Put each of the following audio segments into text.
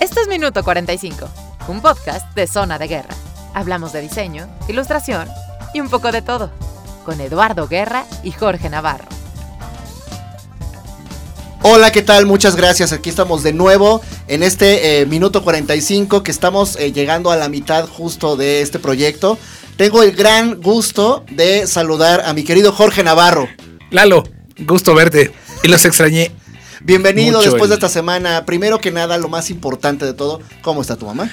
Esto es Minuto 45, un podcast de Zona de Guerra. Hablamos de diseño, ilustración y un poco de todo, con Eduardo Guerra y Jorge Navarro. Hola, ¿qué tal? Muchas gracias. Aquí estamos de nuevo en este eh, minuto 45 que estamos eh, llegando a la mitad justo de este proyecto. Tengo el gran gusto de saludar a mi querido Jorge Navarro. Lalo, gusto verte. Y los extrañé. Bienvenido Mucho después de esta semana. Primero que nada, lo más importante de todo, ¿cómo está tu mamá?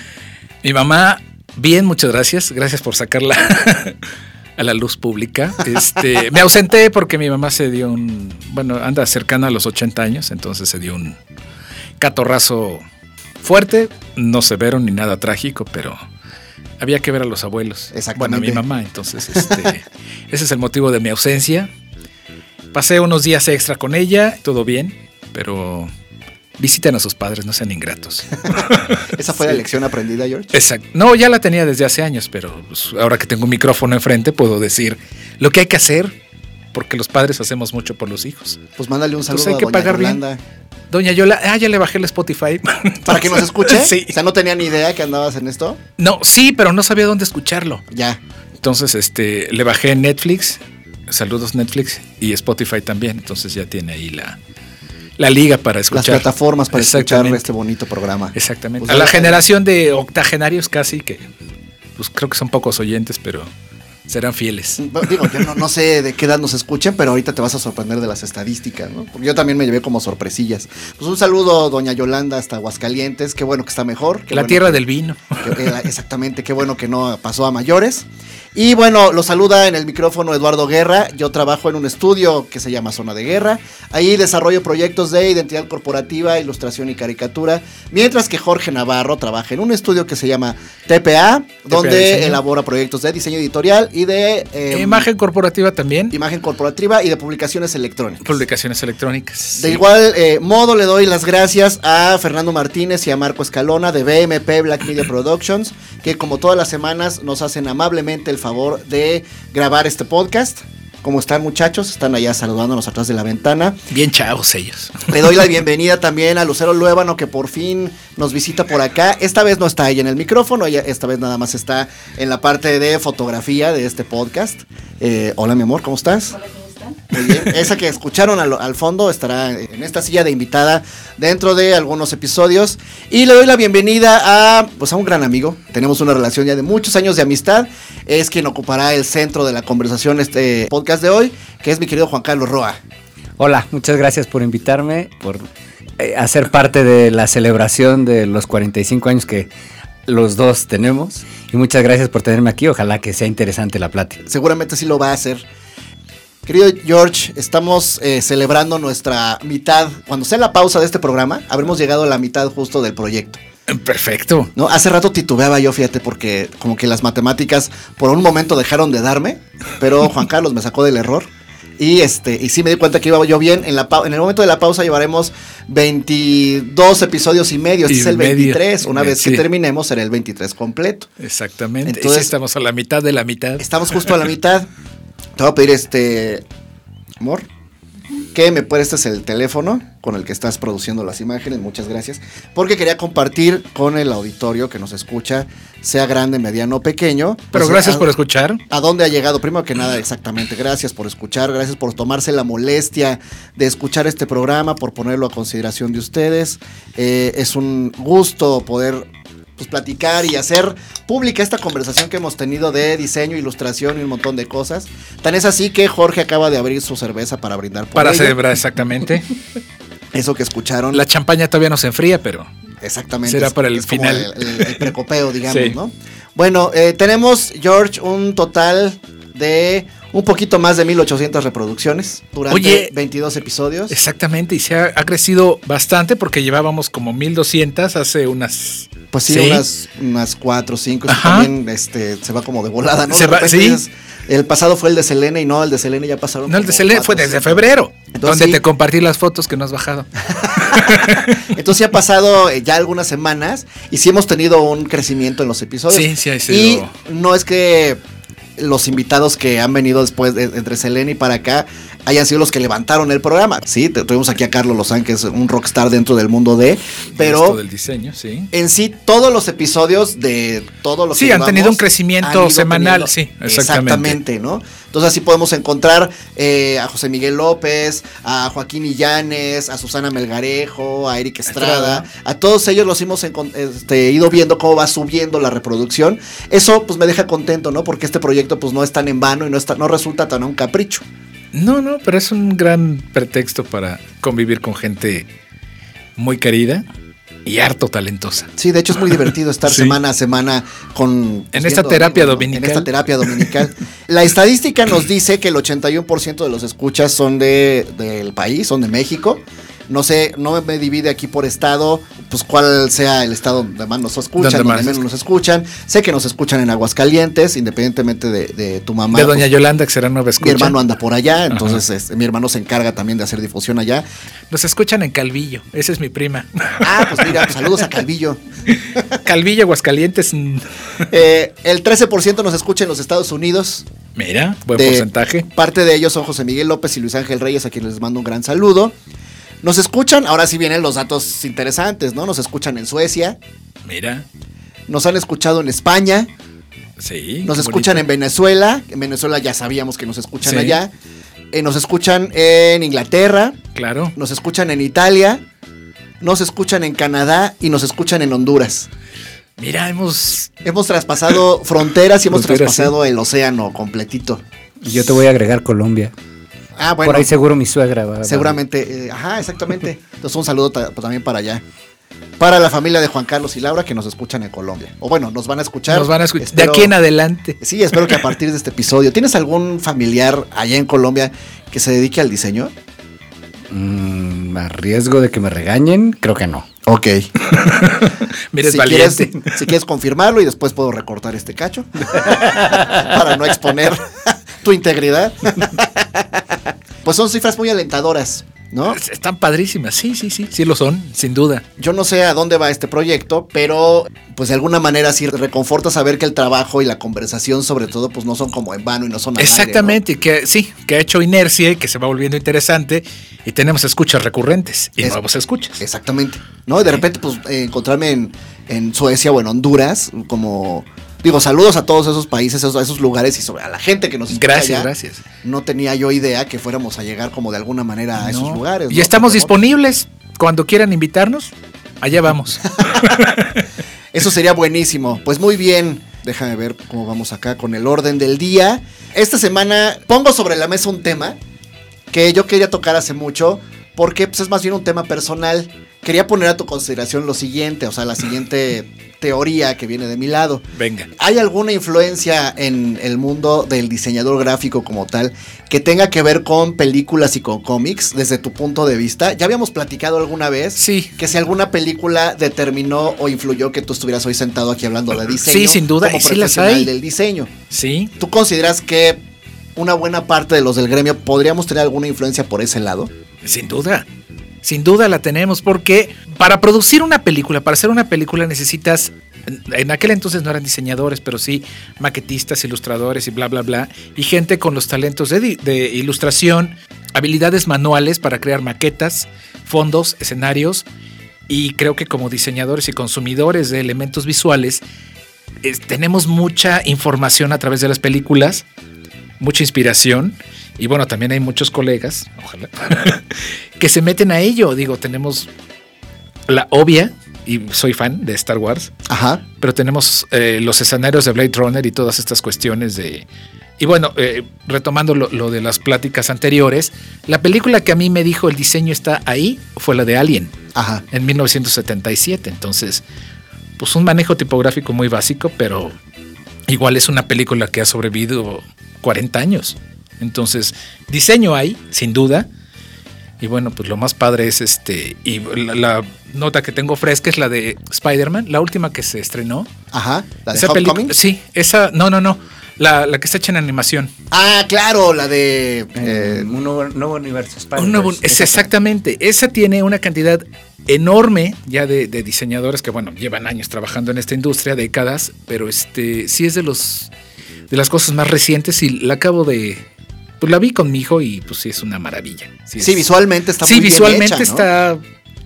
Mi mamá, bien, muchas gracias. Gracias por sacarla a la luz pública. Este, me ausenté porque mi mamá se dio un. Bueno, anda cercana a los 80 años, entonces se dio un catorrazo fuerte, no severo ni nada trágico, pero había que ver a los abuelos. Bueno, a mi mamá, entonces este, ese es el motivo de mi ausencia. Pasé unos días extra con ella, todo bien, pero visiten a sus padres, no sean ingratos. Esa fue la lección aprendida, George. Exacto. No, ya la tenía desde hace años, pero pues, ahora que tengo un micrófono enfrente puedo decir lo que hay que hacer, porque los padres hacemos mucho por los hijos. Pues mándale un saludo Pues hay que a doña pagar bien. Doña Yola, ah, ya le bajé el Spotify. Para que nos escuche. Sí. O sea, no tenía ni idea que andabas en esto. No, sí, pero no sabía dónde escucharlo. Ya. Entonces, este, le bajé Netflix, saludos Netflix, y Spotify también. Entonces ya tiene ahí la, la liga para Las escuchar. plataformas para escuchar este bonito programa. Exactamente. Pues a la generación de octogenarios casi, que pues creo que son pocos oyentes, pero serán fieles. Bueno, Digo, yo no, no sé de qué edad nos escuchen, pero ahorita te vas a sorprender de las estadísticas, ¿no? Porque yo también me llevé como sorpresillas. Pues un saludo, doña Yolanda, hasta Aguascalientes. Qué bueno que está mejor. la bueno tierra que- del vino. que- eh, exactamente, qué bueno que no pasó a mayores. Y bueno, lo saluda en el micrófono Eduardo Guerra. Yo trabajo en un estudio que se llama Zona de Guerra. Ahí desarrollo proyectos de identidad corporativa, ilustración y caricatura. Mientras que Jorge Navarro trabaja en un estudio que se llama TPA, donde Diseño. elabora proyectos de diseño editorial y de eh, Imagen corporativa también. imagen corporativa y de publicaciones electrónicas. Publicaciones electrónicas. De igual eh, modo le doy las gracias a Fernando Martínez y a Marco Escalona de BMP Black Media Productions, que como todas las semanas nos hacen amablemente el favor de grabar este podcast. ¿Cómo están muchachos? Están allá saludándonos atrás de la ventana. Bien chavos ellos. Le doy la bienvenida también a Lucero Luébano que por fin nos visita por acá. Esta vez no está ella en el micrófono, ella esta vez nada más está en la parte de fotografía de este podcast. Eh, hola mi amor, ¿cómo estás? Muy bien. Esa que escucharon al, al fondo estará en esta silla de invitada dentro de algunos episodios. Y le doy la bienvenida a, pues, a un gran amigo. Tenemos una relación ya de muchos años de amistad. Es quien ocupará el centro de la conversación este podcast de hoy, que es mi querido Juan Carlos Roa. Hola, muchas gracias por invitarme, por eh, hacer parte de la celebración de los 45 años que los dos tenemos. Y muchas gracias por tenerme aquí. Ojalá que sea interesante la plática. seguramente sí lo va a hacer. Querido George, estamos eh, celebrando nuestra mitad. Cuando sea la pausa de este programa, habremos llegado a la mitad justo del proyecto. Perfecto. ¿no? Hace rato titubeaba yo, fíjate, porque como que las matemáticas por un momento dejaron de darme, pero Juan Carlos me sacó del error. Y este, y sí me di cuenta que iba yo bien. En, la en el momento de la pausa llevaremos 22 episodios y medio. Este Y es el medio. 23. Una vez que terminemos, será el 23 completo. Exactamente. Entonces- Sí, estamos a la mitad de la mitad. Estamos justo a la mitad. Te voy a pedir este. Amor. Que me prestes el teléfono con el que estás produciendo las imágenes. Muchas gracias. Porque quería compartir con el auditorio que nos escucha, sea grande, mediano o pequeño. Pero pues, gracias a- por escuchar. ¿A dónde ha llegado? Primero que nada, exactamente. Gracias por escuchar, gracias por tomarse la molestia de escuchar este programa, por ponerlo a consideración de ustedes. Eh, es un gusto poder pues, platicar y hacer pública esta conversación que hemos tenido de diseño, ilustración y un montón de cosas. Tan es así que Jorge acaba de abrir su cerveza para brindar por Para celebrar exactamente. Eso que escucharon. La champaña todavía no se enfría, pero Exactamente. Será es- para el es como final. El, el- el precopeo, digamos, Sí. ¿no? Bueno, eh, tenemos, George, un total de un poquito más de 1800 reproducciones durante Oye. 22 episodios. exactamente. Y se ha, ha crecido bastante porque llevábamos como 1200 hace unas. Pues sí, Sí. unas, unas 4 o 5. Ajá. también este, se va como de volada, ¿no? Se De va- repente sí. dices, el pasado fue el de Selene y no, el de Selene ya pasaron. No, el de Selene fue desde febrero, Entonces, donde sí. te compartí las fotos que no has bajado. Entonces ya ha pasado eh, ya algunas semanas y sí hemos tenido un crecimiento en los episodios. Sí, sí sido- Y no es que los invitados que han venido después de- entre Selene y para acá hayan sido los que levantaron el programa. Sí, tuvimos aquí a Carlos Lozán, que es un rockstar dentro del mundo de, pero del diseño, sí. en sí todos los episodios de todo lo que Sí, han tenido un crecimiento semanal, sí, exactamente. Exactamente, ¿no? Entonces así podemos encontrar eh, a José Miguel López, a Joaquín Illanes, a Susana Melgarejo, a Eric Estrada, a todos ellos los hemos este, ido viendo cómo va subiendo la reproducción. Eso pues me deja contento, ¿no? Porque este proyecto pues no es tan en vano y no, está, no resulta tan a un capricho. No, no, pero es un gran pretexto para convivir con gente muy querida y harto talentosa. Sí, de hecho es muy divertido estar Sí. semana a semana con... En esta terapia dominical. En esta terapia dominical. La estadística nos dice que el 81% de los escuchas son de, del país, son de México. No sé, no me divide aquí por estado, pues cuál sea el estado donde más nos escuchan, Donde menos nos escuchan. Sé que nos escuchan en Aguascalientes, independientemente de, de tu mamá. de Doña pues, Yolanda, que será nueva mi escucha. hermano anda por allá, entonces este, mi hermano se encarga también de hacer difusión allá. Nos escuchan en Calvillo. Esa es mi prima. Ah, pues mira, pues, saludos a Calvillo. Calvillo, Aguascalientes. Eh, el 13% nos escucha en los Estados Unidos. Mira, buen de- porcentaje. Parte de ellos son José Miguel López y Luis Ángel Reyes, a quienes les mando un gran saludo. Nos escuchan, ahora sí vienen los datos interesantes, ¿no? Nos escuchan en Suecia, Mira, nos han escuchado en España, sí. nos escuchan en. Venezuela, en Venezuela ya sabíamos que nos escuchan Sí. allá, Eh, nos escuchan en Inglaterra, Claro. nos escuchan en Italia, nos escuchan en Canadá y nos escuchan en Honduras. Mira, hemos. Hemos traspasado fronteras y hemos Fronteras, traspasado el océano completito. Y yo te voy a agregar Colombia. Ah, bueno. Por ahí seguro mi suegra va. Seguramente, eh, ajá, exactamente. Entonces un saludo ta- también para allá. Para la familia de Juan Carlos y Laura que nos escuchan en Colombia. O bueno, nos van a escuchar. Nos van a escuchar. De aquí en adelante. Sí, espero que a partir de este episodio. ¿Tienes algún familiar allá en Colombia que se dedique al diseño? Mm, a riesgo de que me regañen, creo que no. Ok. Mira, si, valiente. quieres, si quieres confirmarlo y después puedo recortar este cacho para no exponer tu integridad. pues son cifras muy alentadoras, ¿no? Están padrísimas. Sí, sí, sí. Sí lo son, sin duda. Yo no sé a dónde va este proyecto, pero pues de alguna manera sí reconforta saber que el trabajo y la conversación sobre todo pues no son como en vano y no son al aire, ¿no? Exactamente, que sí, que ha hecho inercia y que se va volviendo interesante y tenemos escuchas recurrentes y Es- nuevos escuchas. Exactamente. ¿No? Y de repente pues eh, encontrarme en, en Suecia o en Honduras como... Digo, saludos a todos esos países, a esos lugares y sobre a la gente que nos escucha Gracias, allá. gracias. No tenía yo idea que fuéramos a llegar como de alguna manera a esos lugares. Y ¿no? estamos disponibles cuando quieran invitarnos. Allá vamos. Eso sería buenísimo. Pues muy bien. Déjame ver cómo vamos acá con el orden del día. Esta semana pongo sobre la mesa un tema que yo quería tocar hace mucho porque pues, es más bien un tema personal. Quería poner a tu consideración lo siguiente, o sea, la siguiente teoría que viene de mi lado. Venga. ¿Hay alguna influencia en el mundo del diseñador gráfico como tal que tenga que ver con películas y con cómics desde tu punto de vista? Ya habíamos platicado alguna vez Sí. que si alguna película determinó o influyó que tú estuvieras hoy sentado aquí hablando de diseño. Sí, sin duda, como y sí las profesional hay. del diseño. Sí. ¿Tú consideras que una buena parte de los del gremio podríamos tener alguna influencia por ese lado? Sin duda. Sin duda la tenemos porque para producir una película, para hacer una película necesitas, en aquel entonces no eran diseñadores, pero sí maquetistas, ilustradores y bla, bla, bla, y gente con los talentos de, ilustración, habilidades manuales para crear maquetas, fondos, escenarios, y creo que como diseñadores y consumidores de elementos visuales, es- tenemos mucha información a través de las películas, mucha inspiración. Y bueno, también hay muchos colegas, ojalá, que se meten a ello. Digo, tenemos la obvia, y soy fan de Star Wars, Ajá. pero tenemos eh, los escenarios de Blade Runner y todas estas cuestiones de... Y bueno, eh, retomando lo, lo de las pláticas anteriores, la película que a mí me dijo el diseño está ahí fue la de Alien Ajá. en 1977. Entonces, pues un manejo tipográfico muy básico, pero igual es una película que ha sobrevivido 40 años. Entonces, diseño hay, sin duda. Y bueno, pues lo más padre es este. Y la, la nota que tengo fresca es la de Spider-Man, la última que se estrenó. Ajá. ¿La de Esa Homecoming? Sí, esa. No, no, no. La, la que está hecha en animación. Ah, claro, la de... eh, un nuevo, nuevo universo. Un nuevo- es exactamente. Esa tiene una cantidad enorme ya de, de diseñadores que, bueno, llevan años trabajando en esta industria, décadas, pero este sí es de los de las cosas más recientes y la acabo de, pues la vi con mi hijo y pues sí es una maravilla. Sí, es- visualmente está sí, muy bien visualmente hecha, ¿no? está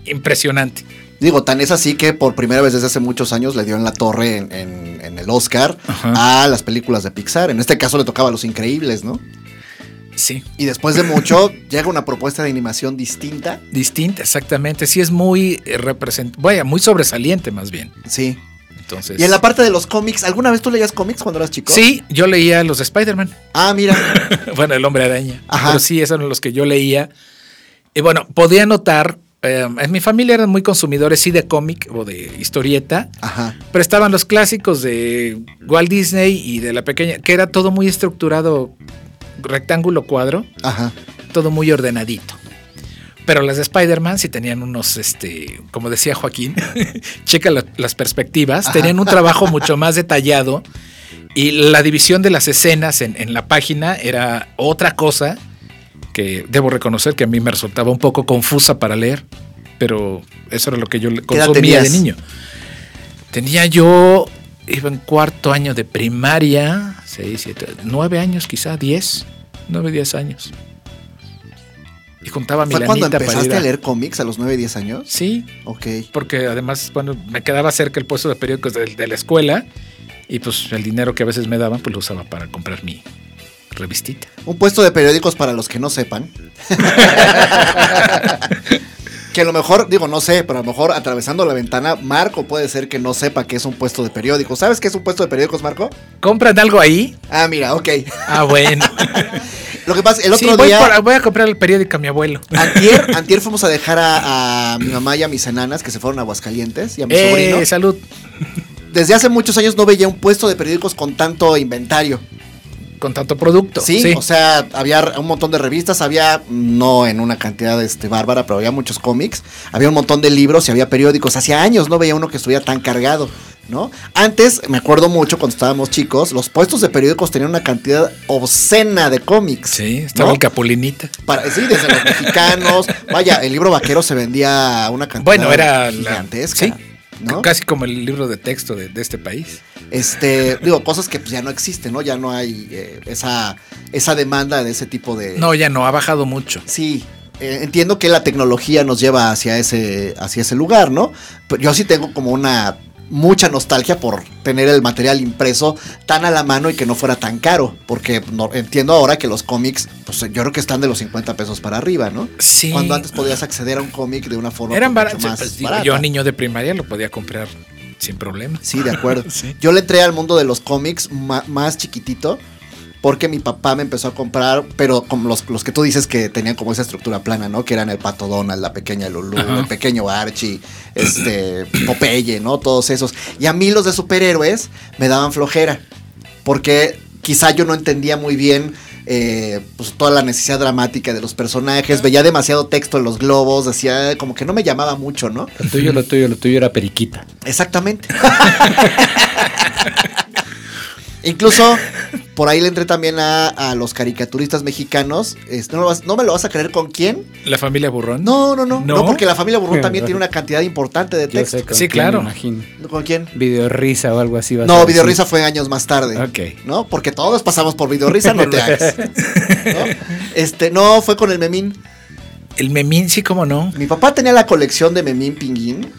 impresionante. Digo, tan es así que por primera vez desde hace muchos años le dio en la torre en, en- en el Oscar Ajá. a las películas de Pixar. En este caso le tocaba a Los Increíbles, ¿no? Sí, Y después de mucho llega una propuesta de animación distinta. distinta, exactamente. Sí es muy represent, vaya, muy sobresaliente más bien. Sí. Entonces. Y en la parte de los cómics, ¿alguna vez tú leías cómics cuando eras chico? Sí, yo leía los de Spider-Man. Ah, mira. bueno, el hombre araña. Ajá. Pero sí, esos eran los que yo leía. Y bueno, podía notar, eh, en mi familia eran muy consumidores, sí, de cómic o de historieta, Ajá. pero estaban los clásicos de Walt Disney y de la pequeña, que era todo muy estructurado, rectángulo cuadro, Ajá. todo muy ordenadito. Pero las de Spider-Man sí tenían unos, este, como decía Joaquín, checa la- las perspectivas, tenían un trabajo mucho más detallado y la división de las escenas en, en la página era otra cosa que debo reconocer que a mí me resultaba un poco confusa para leer, pero eso era lo que yo le ¿Qué edad consumía de niño. Tenía yo, iba en cuarto año de primaria, seis, siete, nueve años quizá, diez, nueve, diez años. Y juntaba mi ¿Fue cuando para empezaste a leer cómics a los 9, 10 años? Sí, Ok. porque además, bueno, me quedaba cerca el puesto de periódicos de, de la escuela y pues el dinero que a veces me daban, pues lo usaba para comprar mi revistita. Un puesto de periódicos para los que no sepan. que a lo mejor, digo, no sé, pero a lo mejor atravesando la ventana, Marco puede ser que no sepa que es un puesto de periódicos. ¿Sabes qué es un puesto de periódicos, Marco? ¿Compran algo ahí? Ah, mira, ok. Ah, bueno. Lo que pasa, el Sí, otro voy, día, por- voy a comprar el periódico a mi abuelo. antier, antier fuimos a dejar a, a mi mamá y a mis enanas que se fueron a Aguascalientes y a mi sobrino. Eh, salud. Desde hace muchos años no veía un puesto de periódicos con tanto inventario. Con tanto producto. Sí, o sea, había un montón de revistas, había, no en una cantidad este, bárbara, pero había muchos cómics, había un montón de libros y había periódicos. Hacía años no veía uno que estuviera tan cargado, ¿no? Antes, me acuerdo mucho cuando estábamos chicos, los puestos de periódicos tenían una cantidad obscena de cómics. Sí, estaba ¿no? el Capulinita. Para- sí, desde los mexicanos. Vaya, el libro vaquero se vendía una cantidad Bueno, era la- gigantesca. sí. ¿No? Casi como el libro de texto de, de este país. Este, digo, cosas que pues, ya no existen, ¿no? Ya no hay eh, esa, esa demanda de ese tipo de. No, ya no, ha bajado mucho. Sí, eh, entiendo que la tecnología nos lleva hacia ese, hacia ese lugar, ¿no? Pero yo sí tengo como una mucha nostalgia por tener el material impreso tan a la mano y que no fuera tan caro, porque no, entiendo ahora que los cómics, pues yo creo que están de los 50 pesos para arriba, ¿no? Sí. Cuando antes podías acceder a un cómic de una forma Eran mucho más Pues, digo, barata. yo, niño de primaria, lo podía comprar sin problema. Sí, de acuerdo. Sí. Yo le entré al mundo de los cómics más chiquitito porque mi papá me empezó a comprar, pero como los, los que tú dices que tenían como esa estructura plana, ¿no? Que eran el Pato Donald, la pequeña Lulu, Ajá. el pequeño Archie, este, Popeye, ¿no? Todos esos. Y a mí los de superhéroes me daban flojera, porque quizá yo no entendía muy bien eh, pues, toda la necesidad dramática de los personajes, veía demasiado texto en los globos, decía como que no me llamaba mucho, ¿no? Lo tuyo, lo tuyo, lo tuyo era periquita. Exactamente. Incluso por ahí le entré también a, a los caricaturistas mexicanos. Este, no, lo vas- no me lo vas a creer con quién. La familia Burrón. No, no, no. No, ¿No? porque la familia Burrón también tiene una cantidad importante de Yo texto. sé Sí, claro. me imagino. ¿Con quién? Videorrisa o algo así. vas a No. Videorrisa fue años más tarde. Ok. ¿No? Porque todos pasamos por Videorrisa, no te hagas. ¿no? Este, no, fue con el Memín. El Memín, sí, cómo no. Mi papá tenía la colección de Memín Pinguín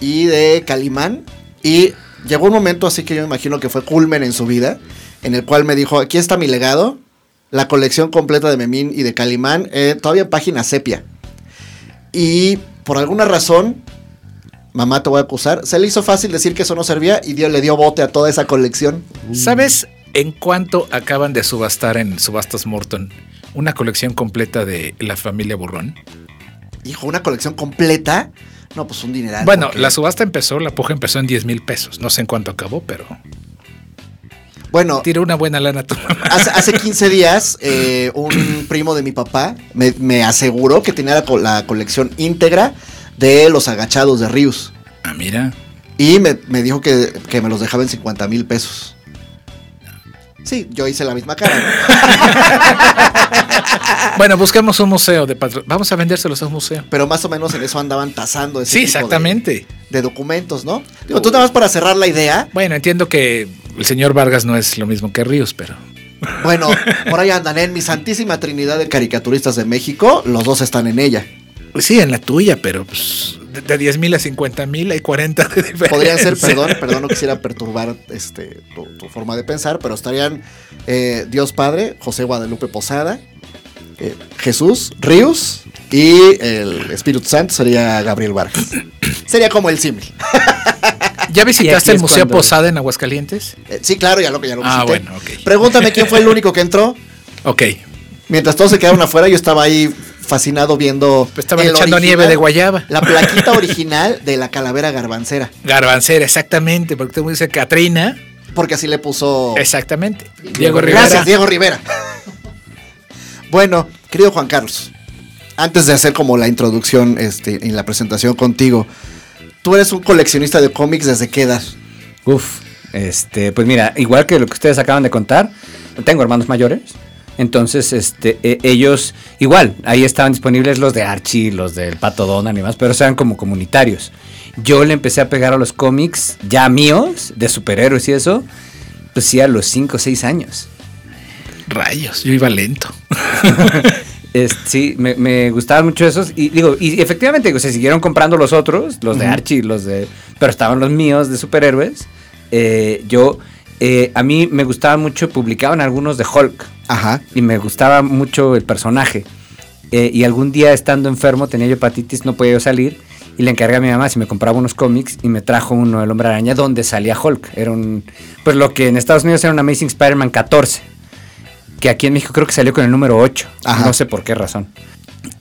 y de Calimán. Y llegó un momento así que yo me imagino que fue culmen en su vida, en el cual me dijo, aquí está mi legado, la colección completa de Memín y de Calimán, eh, todavía en página sepia. Y por alguna razón, mamá te voy a acusar, se le hizo fácil decir que eso no servía y dio, le dio bote a toda esa colección. ¿Sabes en cuánto acaban de subastar en Subastas Morton una colección completa de la familia Burrón? Hijo, una colección completa. No, pues un dineral. Bueno, porque- la subasta empezó, la puja empezó en 10 mil pesos. No sé en cuánto acabó, pero Bueno, tiró una buena lana tu mamá. Hace, hace 15 días, eh, un primo de mi papá me, me aseguró que tenía la colección íntegra de los agachados de Rius. Ah, mira. Y me, me dijo que, que me los dejaba en 50 mil pesos. Sí, yo hice la misma cara. ¿no? Bueno, busquemos un museo de patro- Vamos a vendérselos a un museo. Pero más o menos en eso andaban tasando ese Sí, tipo exactamente. De, documentos, ¿no? Digo, tú nada más para cerrar la idea. Bueno, entiendo que el señor Vargas no es lo mismo que Ríos, pero. Bueno, por ahí andan en mi santísima trinidad de caricaturistas de México, los dos están en ella. Pues sí, en la tuya, pero pues, de, de 10 mil a 50 mil hay 40 de diferencia. Podrían ser, perdón, perdón, no quisiera perturbar este, tu, tu forma de pensar, pero estarían eh, Dios Padre, José Guadalupe Posada, eh, Jesús, Ríos y el Espíritu Santo sería Gabriel Vargas. Sería como el símil. ¿Ya visitaste el Museo cuando- Posada en Aguascalientes? Eh, sí, claro, ya lo que ya lo visité. Ah, bueno, ok. Pregúntame quién fue el único que entró. Ok. Mientras todos se quedaron afuera, yo estaba ahí fascinado viendo. Pues estaban el echando original, nieve de guayaba. La plaquita original de la calavera garbancera. Garbancera, exactamente, porque tú me dices Catrina. Porque así le puso. Exactamente. Diego Rivera. Gracias, Diego Rivera. bueno, querido Juan Carlos, antes de hacer como la introducción este, en la presentación contigo, tú eres un coleccionista de cómics desde qué edad? Uf, este, pues mira, igual que lo que ustedes acaban de contar, tengo hermanos mayores. Entonces, este, e- ellos, igual, ahí estaban disponibles los de Archie, los del Pato Donald y demás, pero eran como comunitarios. Yo le empecé a pegar a los cómics ya míos, de superhéroes y eso, pues sí, a los 5 o 6 años. Rayos, yo iba lento. Es- sí, me, me gustaban mucho esos. Y digo, y efectivamente, digo, se siguieron comprando los otros, los de Archie, los de. Pero estaban los míos de superhéroes. Eh, yo, eh, a mí me gustaba mucho, publicaban algunos de Hulk. Ajá. Y me gustaba mucho el personaje. Eh, y algún día estando enfermo, tenía yo hepatitis, no podía yo salir. Y le encargué a mi mamá si me compraba unos cómics y me trajo uno del Hombre Araña donde salía Hulk. Era un. Pues lo que en Estados Unidos era un Amazing Spider-Man 14 que aquí en México creo que salió con el número 8. Ajá. No sé por qué razón.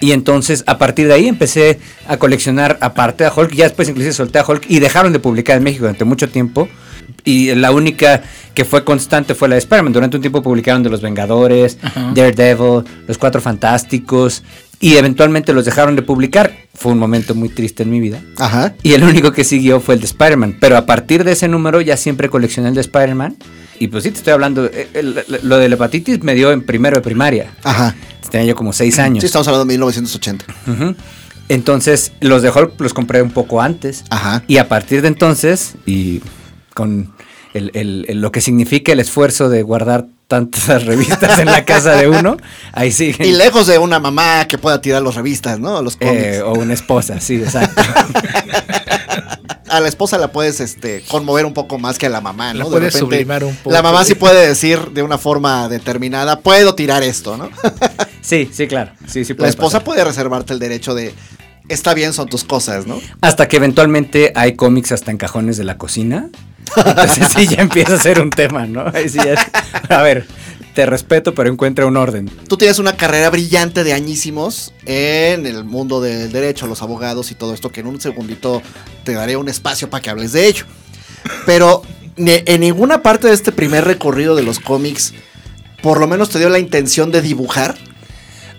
Y entonces a partir de ahí empecé a coleccionar aparte a Hulk. Ya después inclusive solté a Hulk y dejaron de publicar en México durante mucho tiempo. Y la única que fue constante fue la de Spider-Man. Durante un tiempo publicaron de Los Vengadores, Daredevil, Los Cuatro Fantásticos. Y eventualmente los dejaron de publicar. Fue un momento muy triste en mi vida. Ajá. Y el único que siguió fue el de Spider-Man. Pero a partir de ese número ya siempre coleccioné el de Spider-Man. Y pues sí, te estoy hablando. eh, el- lo de la hepatitis me dio en primero de primaria. Ajá. Tenía yo como seis años. Sí, estamos hablando de 1980. Ujú. Entonces, los de Hulk los compré un poco antes. Ajá. Y a partir de entonces, y con el- el- el- lo que significa el esfuerzo de guardar tantas revistas en la casa de uno, ahí sí. Y lejos de una mamá que pueda tirar las revistas, ¿no? Los cómics. Eh, o una esposa, sí, exacto. a la esposa la puedes este, conmover un poco más que a la mamá, ¿no? La De puedes sublimar un poco. La mamá sí puede decir de una forma determinada, puedo tirar esto, ¿no? Sí, sí, claro. Sí, sí La esposa pasar. puede reservarte el derecho de, está bien, son tus cosas, ¿no? Hasta que eventualmente hay cómics hasta en cajones de la cocina. Entonces sí ya empieza a ser un tema, ¿no? A ver, te respeto, pero encuentra un orden. Tú tienes una carrera brillante de añísimos en el mundo del derecho, los abogados y todo esto, que en un segundito te daré un espacio para que hables de ello. Pero en ninguna parte de este primer recorrido de los cómics, por lo menos te dio la intención de dibujar.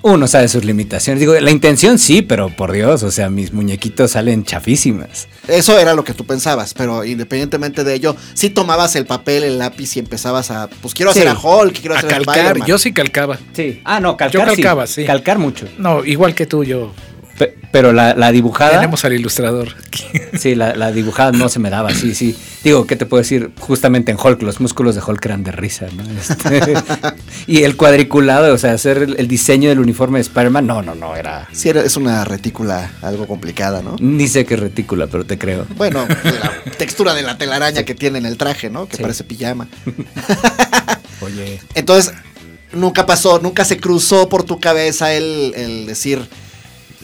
Uno sabe sus limitaciones. Digo, la intención sí, pero por Dios, o sea, mis muñequitos salen chafísimas. Eso era lo que tú pensabas, pero independientemente de ello, sí tomabas el papel, el lápiz y empezabas a, pues quiero Sí. hacer a Hulk, quiero A hacer a calcar. Spider-Man. Yo sí calcaba. Sí. Ah, no, calcar Yo calcaba, sí. Calcar mucho. No, igual que tú, yo. Pe- pero la, la dibujada. Tenemos al ilustrador. aquí. Sí, la, la dibujada no se me daba, sí, sí. Digo, ¿qué te puedo decir? Justamente en Hulk, los músculos de Hulk eran de risa, ¿no? Este, y el cuadriculado, o sea, hacer el, el diseño del uniforme de Spider-Man, no, no, no, era... Sí, era- es una retícula algo complicada, ¿no? Ni sé qué retícula, pero te creo. Bueno, la textura de la telaraña que tiene en el traje, ¿no? Que Sí. parece pijama. Oye. Entonces, nunca pasó, nunca se cruzó por tu cabeza el, el decir,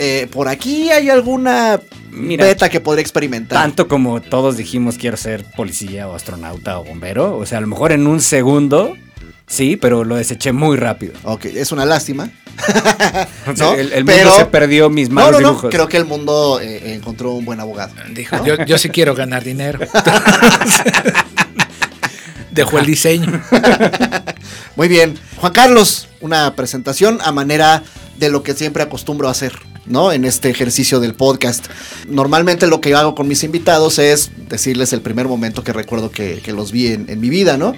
eh, por aquí hay alguna Mira, beta que podría experimentar. Tanto como todos dijimos quiero ser policía o astronauta o bombero, o sea, a lo mejor en un segundo, sí, pero lo deseché muy rápido. Ok, es una lástima. ¿no? el, el mundo Pero- se perdió mis No, malos no, no, dibujos. creo que el mundo eh, encontró un buen abogado. Dijo, yo, yo sí quiero ganar dinero. Dejó el diseño. Muy bien. Juan Carlos, una presentación a manera de lo que siempre acostumbro a hacer, ¿no? En este ejercicio del podcast. Normalmente lo que hago con mis invitados es decirles el primer momento que recuerdo que, que los vi en, en mi vida, ¿no?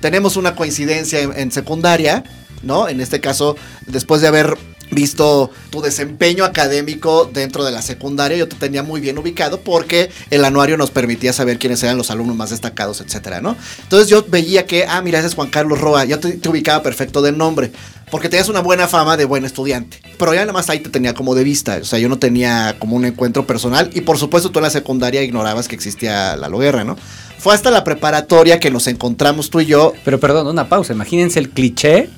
Tenemos una coincidencia en, en secundaria, ¿no? En este caso, después de haber visto tu desempeño académico dentro de la secundaria, yo te tenía muy bien ubicado porque el anuario nos permitía saber quiénes eran los alumnos más destacados, etcétera, ¿no? Entonces yo veía que, ah, mira, ese es Juan Carlos Roa, ya te, te ubicaba perfecto de nombre, porque tenías una buena fama de buen estudiante. Pero ya nada más ahí te tenía como de vista, o sea, yo no tenía como un encuentro personal y por supuesto tú en la secundaria ignorabas que existía la loguerra, ¿no? Fue hasta la preparatoria que nos encontramos tú y yo. Pero perdón, una pausa. Imagínense el cliché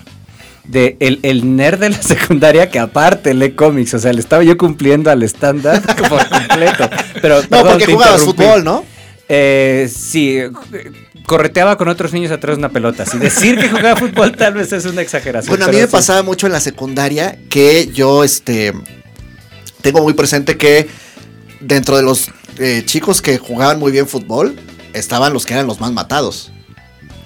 de el, el nerd de la secundaria que aparte lee cómics. O sea, le estaba yo cumpliendo al estándar por completo. Pero, No, porque jugabas fútbol, ¿no? Eh, sí, correteaba con otros niños atrás de una pelota. Si decir que jugaba fútbol tal vez es una exageración. Bueno, a mí me sí. pasaba mucho en la secundaria que yo, este, tengo muy presente que dentro de los eh, chicos que jugaban muy bien fútbol, estaban los que eran los más matados.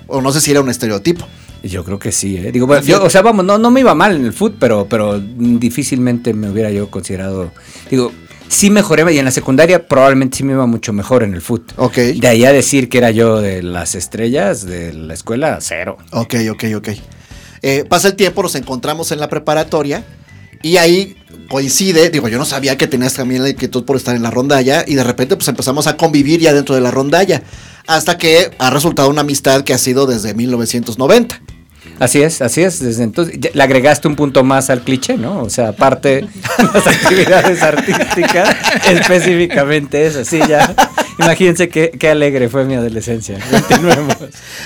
O no sé si era un estereotipo. Yo creo que sí, ¿eh? Digo, bueno, yo, o sea, vamos, no, no me iba mal en el fútbol, pero, pero difícilmente me hubiera yo considerado. Digo, sí mejoré y en la secundaria probablemente sí me iba mucho mejor en el fútbol. Ok. De ahí a decir que era yo de las estrellas de la escuela, cero. Ok, ok, ok. Eh, pasa el tiempo, nos encontramos en la preparatoria y ahí coincide, digo, yo no sabía que tenías también la inquietud por estar en la rondalla y de repente pues empezamos a convivir ya dentro de la rondalla hasta que ha resultado una amistad que ha sido desde 1990. Así es, así es. Desde entonces ya le agregaste un punto más al cliché, ¿no? O sea, aparte las actividades artísticas, específicamente eso, sí, ya. Imagínense qué, qué alegre fue mi adolescencia. Continuemos.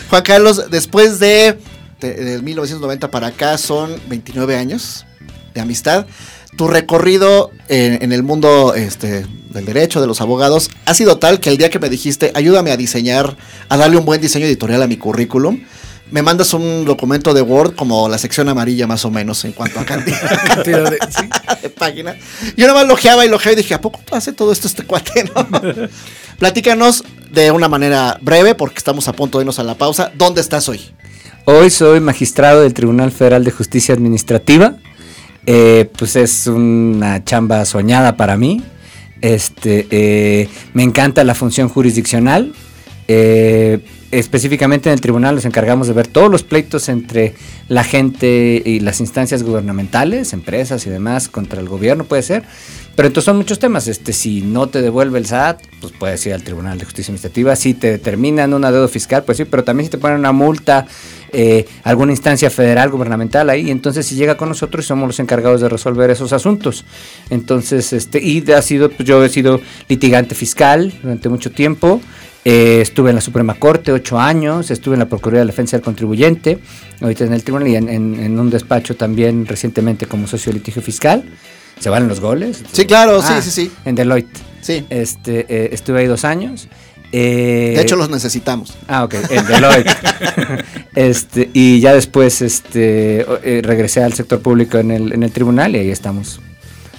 Juan Carlos, después de, de, de 1990 para acá son 29 años de amistad. Tu recorrido en, en el mundo este, del derecho, de los abogados, ha sido tal que el día que me dijiste, ayúdame a diseñar, a darle un buen diseño editorial a mi currículum, me mandas un documento de Word como la sección amarilla más o menos en cuanto a cantidad, Cantidad de- sí. de página. Yo nada más lojeaba y lojeaba y dije, ¿a poco hace todo esto este cuate? no?" Platícanos de una manera breve, porque estamos a punto de irnos a la pausa. ¿Dónde estás hoy? Hoy soy magistrado del Tribunal Federal de Justicia Administrativa. Eh, pues es una chamba soñada para mí. Este, eh, me encanta la función jurisdiccional. Eh, específicamente en el tribunal nos encargamos de ver todos los pleitos entre la gente y las instancias gubernamentales, empresas y demás, contra el gobierno puede ser. Pero entonces son muchos temas. Este, si no te devuelve el SAT, pues puedes ir al Tribunal de Justicia Administrativa. Si te determinan una deuda fiscal, pues sí, pero también si te ponen una multa, eh, alguna instancia federal, gubernamental ahí, entonces si llega con nosotros y somos los encargados de resolver esos asuntos. Entonces, este, y ha sido, pues yo he sido litigante fiscal durante mucho tiempo. Eh, estuve en la Suprema Corte ocho años, estuve en la Procuraduría de Defensa del Contribuyente, ahorita en el tribunal y en, en- en un despacho también recientemente como socio de litigio fiscal. ¿Se valen los goles? Sí, claro, Ah, sí, sí, sí. En Deloitte. Sí. Este, eh, estuve ahí dos años. Eh, De hecho, los necesitamos. Ah, ok, en Deloitte. este, y ya después este, eh, regresé al sector público en el, en el tribunal y ahí estamos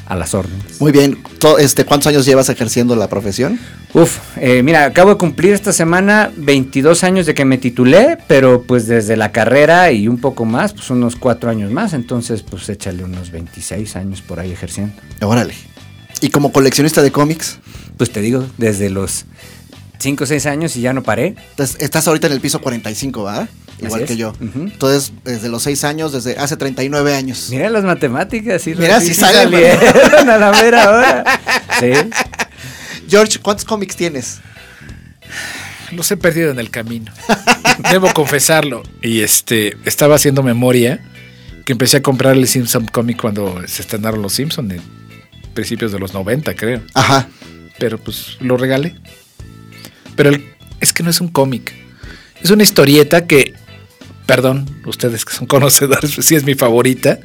a las órdenes. Muy bien. Este, ¿Cuántos años llevas ejerciendo la profesión? Uf, eh, mira, acabo de cumplir esta semana 22 años de que me titulé, pero pues desde la carrera y un poco más, pues unos cuatro años más, entonces pues échale unos 26 años por ahí ejerciendo. Órale. ¿Y como coleccionista de cómics? Pues te digo, desde los 5 o 6 años y ya no paré. Entonces, estás ahorita en el piso 45, ¿verdad? Igual que yo. Ujú. Entonces, desde los 6 años, desde hace 39 años. Mira las matemáticas, sí, Mira, sí salen, salieron a la mera hora. Sí. George, ¿cuántos cómics tienes? Los he perdido en el camino. Debo confesarlo. Y este, estaba haciendo memoria que empecé a comprar el Simpson Comic cuando se estrenaron los Simpson en principios de los 90, creo. Ajá. Pero pues lo regalé. Pero el- es que no es un cómic. Es una historieta que, perdón, ustedes que son conocedores, pues sí es mi favorita.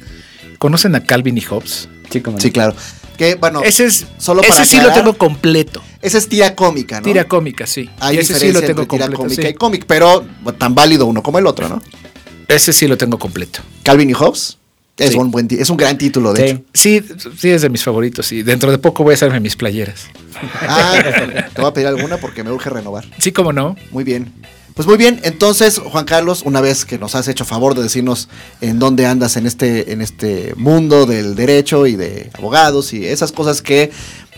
¿Conocen a Calvin y Hobbes? Sí, cómo no. Sí, claro. Que, bueno, ese es, solo ese para sí lo tengo completo. esa es tira cómica, ¿no? Tira cómica, sí. Hay ese sí lo tengo entre tira completo. cómica sí. y cómic, pero tan válido uno como el otro, ¿no? Ese sí lo tengo completo. Calvin y Hobbes es, Sí. un, buen, es un gran título, de Sí. hecho. Sí, sí es de mis favoritos y dentro de poco voy a hacerme mis playeras. Ah, te voy a pedir alguna porque me urge renovar. Sí, como no. Muy bien. Pues muy bien, entonces Juan Carlos, una vez que nos has hecho favor de decirnos en dónde andas en este, en este mundo del derecho y de abogados y esas cosas que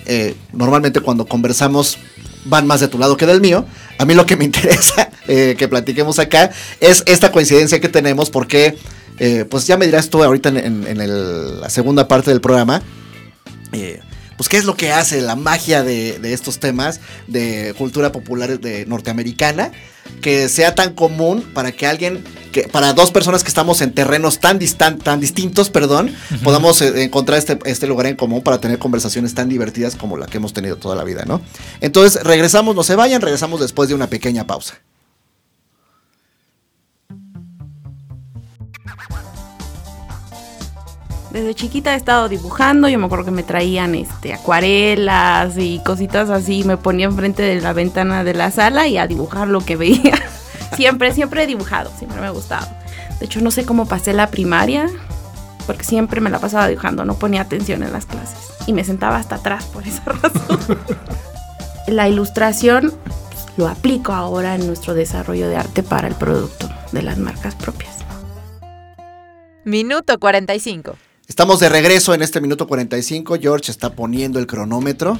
eh, normalmente cuando conversamos van más de tu lado que del mío, a mí lo que me interesa eh, que platiquemos acá es esta coincidencia que tenemos porque eh, pues ya me dirás tú ahorita en, en el- la segunda parte del programa. eh, pues qué es lo que hace la magia de, de estos temas de cultura popular de norteamericana que sea tan común para que alguien que para dos personas que estamos en terrenos tan distan- tan distintos, perdón, podamos eh, encontrar este, este lugar en común para tener conversaciones tan divertidas como la que hemos tenido toda la vida, ¿no? Entonces, regresamos, no se vayan, regresamos después de una pequeña pausa. Desde chiquita he estado dibujando, yo me acuerdo que me traían este acuarelas y cositas así, me ponía enfrente de la ventana de la sala y a dibujar lo que veía. siempre, siempre he dibujado, siempre me ha gustado. De hecho, no sé cómo pasé la primaria, porque siempre me la pasaba dibujando, no ponía atención en las clases y me sentaba hasta atrás por esa razón. la ilustración pues, lo aplico ahora en nuestro desarrollo de arte para el producto de las marcas propias. Minuto 45. Estamos de regreso en este minuto 45. George está poniendo el cronómetro.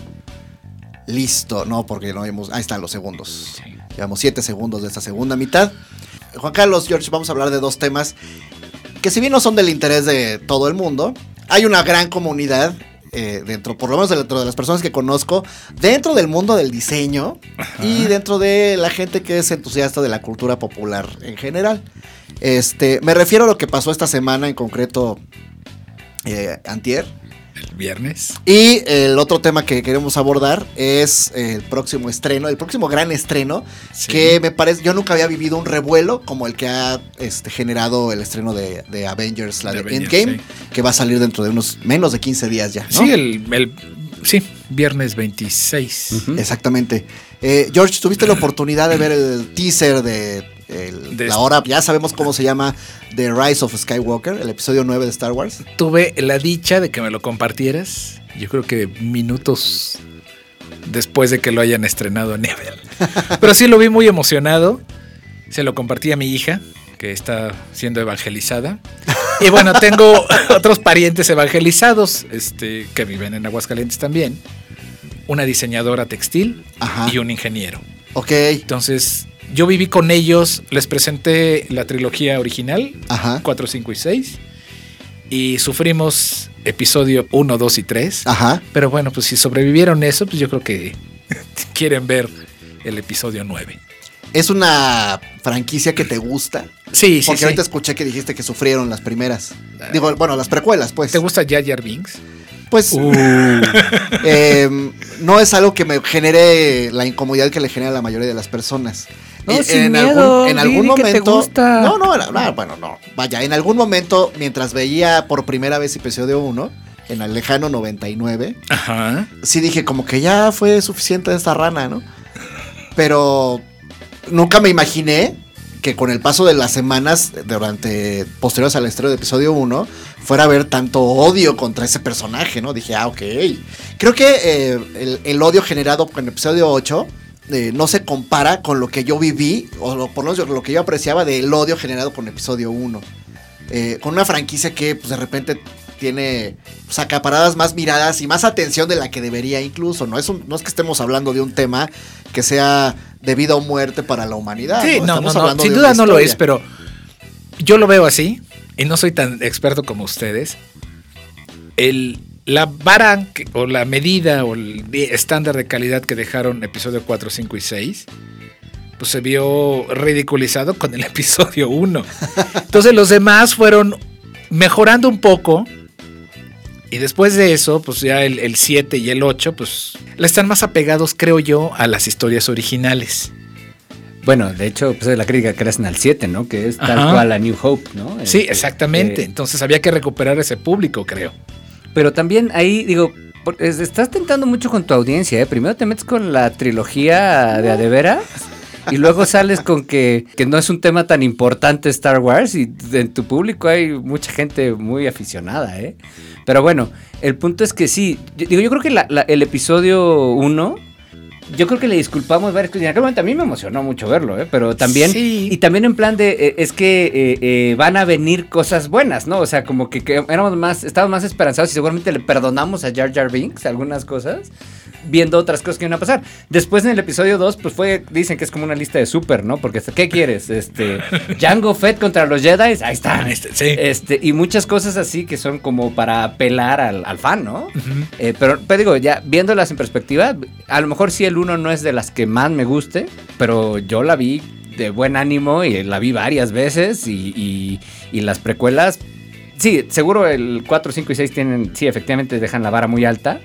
Listo. No, porque no hemos. Ahí están los segundos. Llevamos 7 segundos de esta segunda mitad. Juan Carlos, George, vamos a hablar de dos temas que, si bien no son del interés de todo el mundo, hay una gran comunidad. eh, dentro, por lo menos dentro de las personas que conozco, dentro del mundo del diseño y dentro de la gente que es entusiasta de la cultura popular en general. Este, me refiero a lo que pasó esta semana, en concreto, eh, Antier. El viernes. Y el otro tema que queremos abordar es el próximo estreno, el próximo gran estreno, Sí. que me parece, yo nunca había vivido un revuelo como el que ha este, generado el estreno de, de Avengers, la De de, Avengers, Endgame, sí. que va a salir dentro de unos menos de 15 días ya. ¿no? Sí, el, el- sí, viernes 26. Ujú. Exactamente. Eh, George, ¿tuviste la oportunidad de ver el teaser de, el- De- la hora, ya sabemos cómo se llama, The Rise of Skywalker, el episodio 9 de Star Wars? Tuve la dicha de que me lo compartieras. Yo creo que minutos después de que lo hayan estrenado en Nivel. Pero sí lo vi muy emocionado. Se lo compartí a mi hija, que está siendo evangelizada. Y bueno, tengo otros parientes evangelizados, este, que viven en Aguascalientes también. Una diseñadora textil Ajá. y un ingeniero. Ok, Entonces, yo viví con ellos, les presenté la trilogía original, ajá, 4, 5 y 6. Y sufrimos episodio 1, 2 y 3. ajá. Pero bueno, pues si sobrevivieron eso, pues yo creo que quieren ver el episodio 9. ¿Es una franquicia que te gusta? Sí, sí, Porque sí. ahorita escuché que dijiste que sufrieron las primeras. Digo, bueno, las precuelas, pues. ¿Te gusta Jar Jar Binks? Pues Uh. eh, no es algo que me genere la incomodidad que le genera a la mayoría de las personas. No, Y sin en miedo, algún, en di- algún di que te momento. gusta. No, no, bueno, no. Vaya, en algún momento, mientras veía por primera vez episodio 1, en el lejano 99, Ajá. sí dije como que ya fue suficiente de esta rana, ¿no? Pero nunca me imaginé que con el paso de las semanas durante posteriores al estreno de episodio 1 fuera a haber tanto odio contra ese personaje, ¿no? Dije, ah, ok. Creo que eh, el, odio generado con el episodio 8 eh, no se compara con lo que yo viví, o lo- por lo lo que yo apreciaba del odio generado con episodio 1. Eh, con una franquicia que pues, de repente tiene pues, acaparadas más miradas y más atención de la que debería incluso. No es, un- no es que estemos hablando de un tema que sea de vida o muerte para la humanidad. Sí, no, Sin duda no lo es, pero yo lo veo así y no soy tan experto como ustedes. El, la vara que- o la medida o el estándar de calidad que dejaron episodio 4, 5 y 6 pues se vio ridiculizado con el episodio 1. Entonces los demás fueron mejorando un poco. Y después de eso, pues ya el, el 7 y el 8, pues le están más apegados, creo yo, a las historias originales. Bueno, de hecho, pues la crítica que le hacen al 7, ¿no? Que es tal Ajá. cual a New Hope, ¿no? Sí, Este, exactamente. eh, Entonces había que recuperar ese público, creo. pero también ahí, digo, estás tentando mucho con tu audiencia, ¿eh? Primero te metes con la trilogía de Adeveras y luego sales con que, que no es un tema tan importante Star Wars y en tu público hay mucha gente muy aficionada, ¿eh? Pero bueno, el punto es que sí, yo, digo, yo creo que la- la- el episodio 1 yo creo que le disculpamos varias cosas. Y en aquel momento a mí me emocionó mucho verlo, ¿eh? Pero también, Sí. y también en plan de, eh, es que eh, eh, van a venir cosas buenas, ¿no? O sea, como que, que éramos más, estábamos más esperanzados y seguramente le perdonamos a Jar Jar Binks algunas cosas, viendo otras cosas que iban a pasar. Después en el episodio 2, pues fue, dicen que es como una lista de súper, ¿no? Porque, ¿qué quieres? Este, Django Fett contra los Jedi, ahí está. Este, sí. Este, y muchas cosas así que son como para apelar al, al fan, ¿no? Pero, pero digo, ya viéndolas en perspectiva, a lo mejor sí el 1 no es de las que más me guste, pero yo la vi de buen ánimo y la vi varias veces y, y- y las precuelas... Sí, seguro el 4, 5 y 6 tienen, sí, efectivamente dejan la vara muy alta,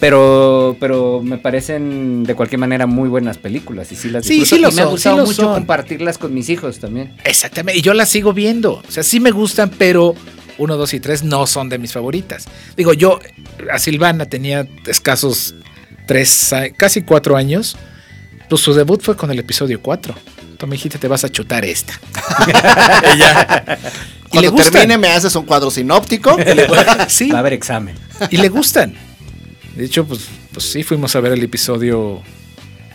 pero, pero me parecen de cualquier manera muy buenas películas y sí las Sí, disfruto. sí lo y me ha son, gustado sí mucho son. compartirlas con mis hijos también. Exactamente, y yo las sigo viendo. O sea, sí me gustan, pero 1, 2 y 3 no son de mis favoritas. Digo, yo a Silvana tenía escasos 3, casi 4 años. Pues su debut fue con el episodio 4. Tú me dijiste, te vas a chutar esta. y ya. Y le Cuando gustan. termine me haces un cuadro sinóptico. Sí, Va a haber examen. y le gustan. De hecho, pues, pues sí, fuimos a ver el episodio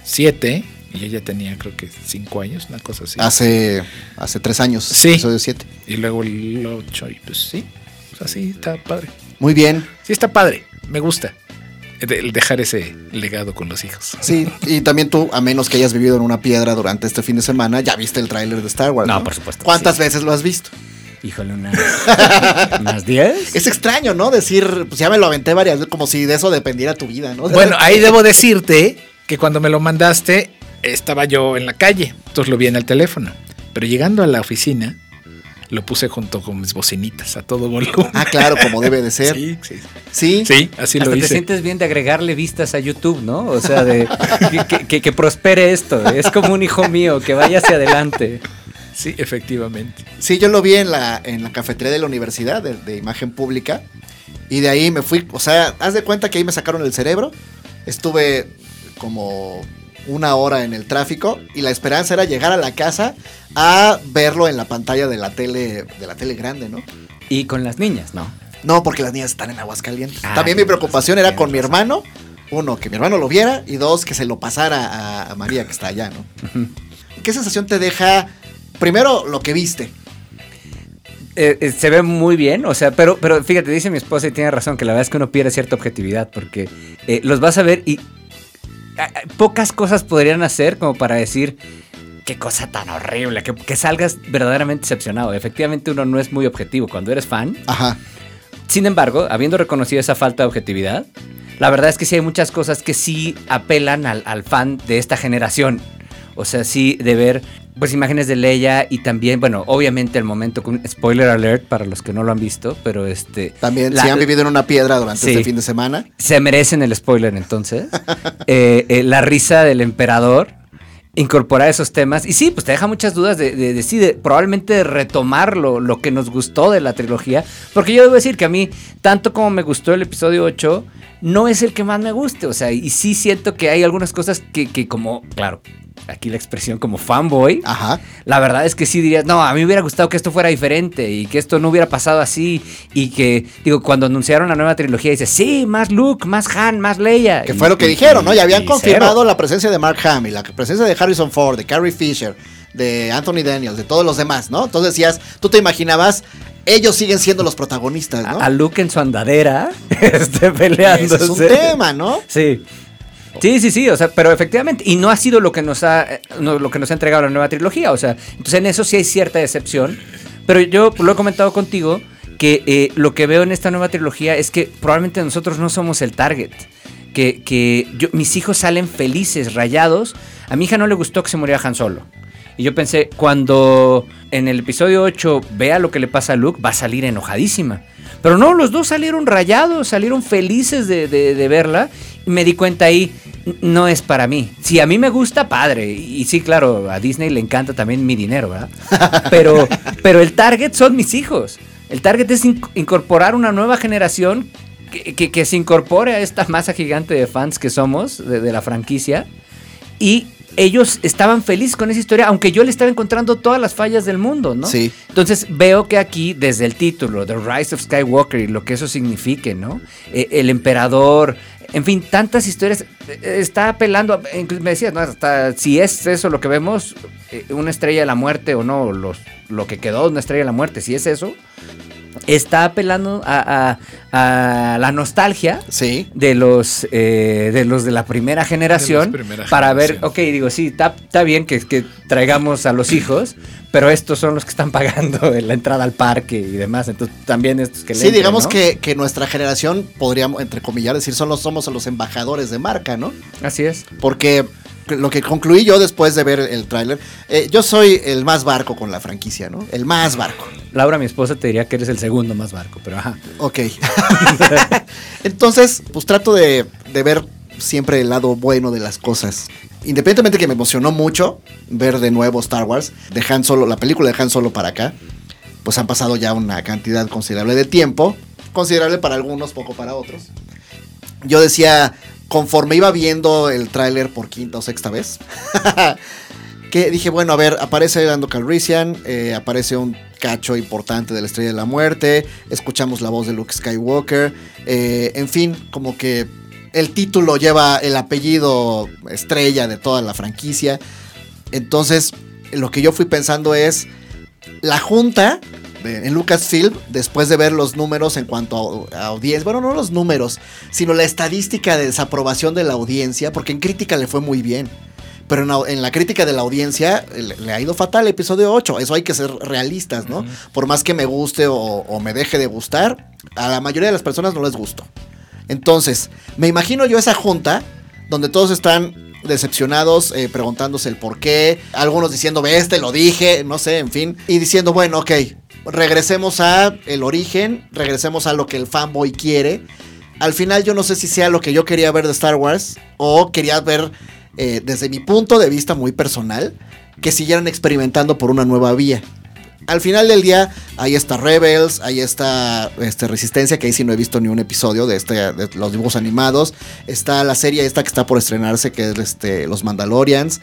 7. Y ella tenía, creo que 5 años, una cosa así. hace, hace tres años, Sí. episodio 7. Y luego el 8. Y pues sí, pues así está padre. Muy bien. Sí, está padre. Me gusta. El dejar ese legado con los hijos. Sí, y también tú, a menos que hayas vivido en una piedra durante este fin de semana, ya viste el tráiler de Star Wars. No, por supuesto ¿Cuántas sí. veces lo has visto? Híjole, unas, unas 10. Es extraño, ¿no? Decir, pues ya me lo aventé varias veces, como si de eso dependiera tu vida, ¿no? Bueno, ahí debo decirte que cuando me lo mandaste, estaba yo en la calle. Entonces lo vi en el teléfono. Pero llegando a la oficina, lo puse junto con mis bocinitas a todo volumen. Ah, claro, como debe de ser. Sí, sí. Sí. Sí, así Hasta lo te hice. sientes bien de agregarle vistas a YouTube, ¿no? O sea, de que, que- que- que prospere esto. Es como un hijo mío, que vaya hacia adelante. Sí, efectivamente. Sí, yo lo vi en la, en la cafetería de la universidad de, de imagen pública. Y de ahí me fui, o sea, haz de cuenta que ahí me sacaron el cerebro. Estuve como una hora en el tráfico y la esperanza era llegar a la casa a verlo en la pantalla de la tele, de la tele grande, ¿no? Y con las niñas, ¿no? No, porque las niñas están en Aguascalientes. Ah, También mi preocupación era con mi hermano. Uno, que mi hermano lo viera. Y dos, que se lo pasara a, a María, que está allá, ¿no? ¿Qué sensación te deja? Primero, lo que viste. Eh, eh, se ve muy bien, o sea, pero, pero fíjate, dice mi esposa y tiene razón, que la verdad es que uno pierde cierta objetividad, porque eh, los vas a ver y pocas cosas podrían hacer como para decir qué cosa tan horrible, que, que salgas verdaderamente decepcionado. Efectivamente uno no es muy objetivo cuando eres fan. Ajá. Sin embargo, habiendo reconocido esa falta de objetividad, la verdad es que sí hay muchas cosas que sí apelan al, al fan de esta generación. O sea, sí de ver pues imágenes de Leia y también, bueno, obviamente el momento con spoiler alert para los que no lo han visto, pero este También, la- si han vivido en una piedra durante Sí. este fin de semana. se merecen el spoiler entonces. Eh, eh, la risa del emperador, incorporar esos temas. Y sí, pues te deja muchas dudas de, de, de- sí, de probablemente de retomar lo, lo que nos gustó de la trilogía. Porque yo debo decir que a mí, tanto como me gustó el episodio 8, no es el que más me guste. O sea, y sí siento que hay algunas cosas que, que como, claro, aquí la expresión como fanboy. Ajá. La verdad es que sí dirías, no, a mí me hubiera gustado que esto fuera diferente y que esto no hubiera pasado así. Y que, digo, cuando anunciaron la nueva trilogía, dice, sí, más Luke, más Han, más Leia. Que Y- fue lo que y- dijeron, ¿no? y- Ya habían confirmado cero. la presencia de Mark Hamill, la presencia de Harrison Ford, de Carrie Fisher, de Anthony Daniels, de todos los demás, ¿no? Entonces decías, tú te imaginabas, ellos siguen siendo los protagonistas, ¿no? A, a Luke en su andadera, este, peleándose. Ese es un tema, ¿no? Sí. Sí, sí, sí, o sea, pero efectivamente, y no ha sido lo que nos ha, eh, no, lo que nos ha entregado la nueva trilogía, o sea, entonces en eso sí hay cierta decepción, pero yo lo he comentado contigo, que eh, lo que veo en esta nueva trilogía es que probablemente nosotros no somos el target, que, que mis hijos salen felices, rayados, a mi hija no le gustó que se muriera Han Solo, y yo pensé, cuando en el episodio 8 vea lo que le pasa a Luke, va a salir enojadísima. Pero no, los dos salieron rayados, salieron felices de, de- de verla. Y me di cuenta ahí, no es para mí. Si a mí me gusta, padre. Y sí, claro, a Disney le encanta también mi dinero, ¿verdad? Pero, pero el target son mis hijos. El target es inc- incorporar una nueva generación que, que- que se incorpore a esta masa gigante de fans que somos de, de la franquicia. Y ellos estaban felices con esa historia, aunque yo le estaba encontrando todas las fallas del mundo, ¿no? Sí. Entonces veo que aquí, desde el título, The Rise of Skywalker y lo que eso signifique, ¿no? Eh, el emperador, En fin, tantas historias. eh, Está apelando, a- incluso me decías, ¿no? Hasta si es eso lo que vemos, eh, una estrella de la muerte o no, los, lo que quedó de una estrella de la muerte, si es eso, está apelando a, a- a la nostalgia Sí. de los eh, de los de la primera generación primera para ver, ok, digo, sí, está bien que, que traigamos a los hijos, pero estos son los que están pagando la entrada al parque y demás, entonces también estos que le Sí, digamos ¿no? que, que nuestra generación, podríamos, entre comillas, decir, solo somos los embajadores de marca, ¿no? Así es. Porque lo que concluí yo después de ver el tráiler, eh, yo soy el más barco con la franquicia, ¿no? El más barco. Laura, mi esposa, te diría que eres el segundo más barco, pero ajá. Ok. Entonces, pues trato de, de ver siempre el lado bueno de las cosas. Independientemente que me emocionó mucho ver de nuevo Star Wars, de Han Solo, la película de Han Solo para acá, pues han pasado ya una cantidad considerable de tiempo, considerable para algunos, poco para otros. Yo decía, conforme iba viendo el tráiler por quinta o sexta vez, que dije, bueno, a ver, aparece Lando Calrissian, eh, aparece un cacho importante de la Estrella de la Muerte, escuchamos la voz de Luke Skywalker, eh, en fin, como que el título lleva el apellido estrella de toda la franquicia. Entonces, lo que yo fui pensando es, la junta de- en Lucasfilm, después de ver los números en cuanto a, a audiencia, bueno, no los números, sino la estadística de desaprobación de la audiencia, porque en crítica le fue muy bien. Pero en, la crítica de la audiencia eh, le, le ha ido fatal el episodio 8. Eso hay que ser realistas, ¿no? Por más que me guste o, o me deje de gustar, a la mayoría de las personas no les gustó. Entonces, me imagino yo esa junta donde todos están decepcionados, eh, preguntándose el por qué, algunos diciendo, ves, te lo dije, no sé, en fin, y diciendo, bueno, ok, regresemos a el origen, regresemos a lo que el fanboy quiere. Al final yo no sé si sea lo que yo quería ver de Star Wars o quería ver eh, desde mi punto de vista muy personal que siguieran experimentando por una nueva vía. Al final del día, ahí está Rebels, ahí está este, Resistencia, que ahí sí no he visto ni un episodio de, este, de los dibujos animados. Está la serie esta que está por estrenarse, que es este, Los Mandalorians.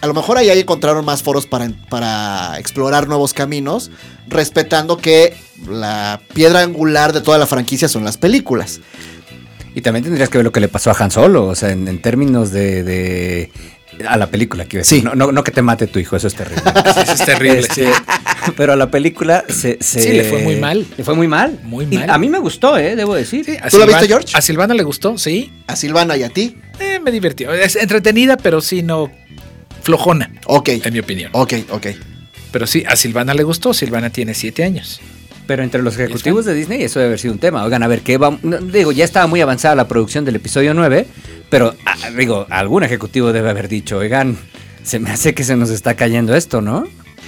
A lo mejor ahí encontraron más foros para, para explorar nuevos caminos, respetando que la piedra angular de toda la franquicia son las películas. Y también tendrías que ver lo que le pasó a Han Solo, o sea, en, en términos de, de- a la película, quiero decir. Sí. No, no, no que te mate tu hijo, eso es terrible. Eso es terrible. Este, pero a la película se, se- Sí, le fue muy mal. Le fue muy mal. Muy Y mal. a mí me gustó, eh, debo decir. Sí, ¿Tú la viste, Silvana- George? A Silvana le gustó, sí. A Silvana y a ti. Eh, me divirtió. Es entretenida, pero sí no flojona, Ok. en mi opinión. Ok, ok. Pero sí, a Silvana le gustó. Silvana tiene siete años. Pero entre los ejecutivos de Disney eso debe haber sido un tema. Oigan, a ver, ¿qué va? no, digo, ya estaba muy avanzada la producción del episodio 9, pero ah, digo, algún ejecutivo debe haber dicho, oigan, se me hace que se nos está cayendo esto, ¿no?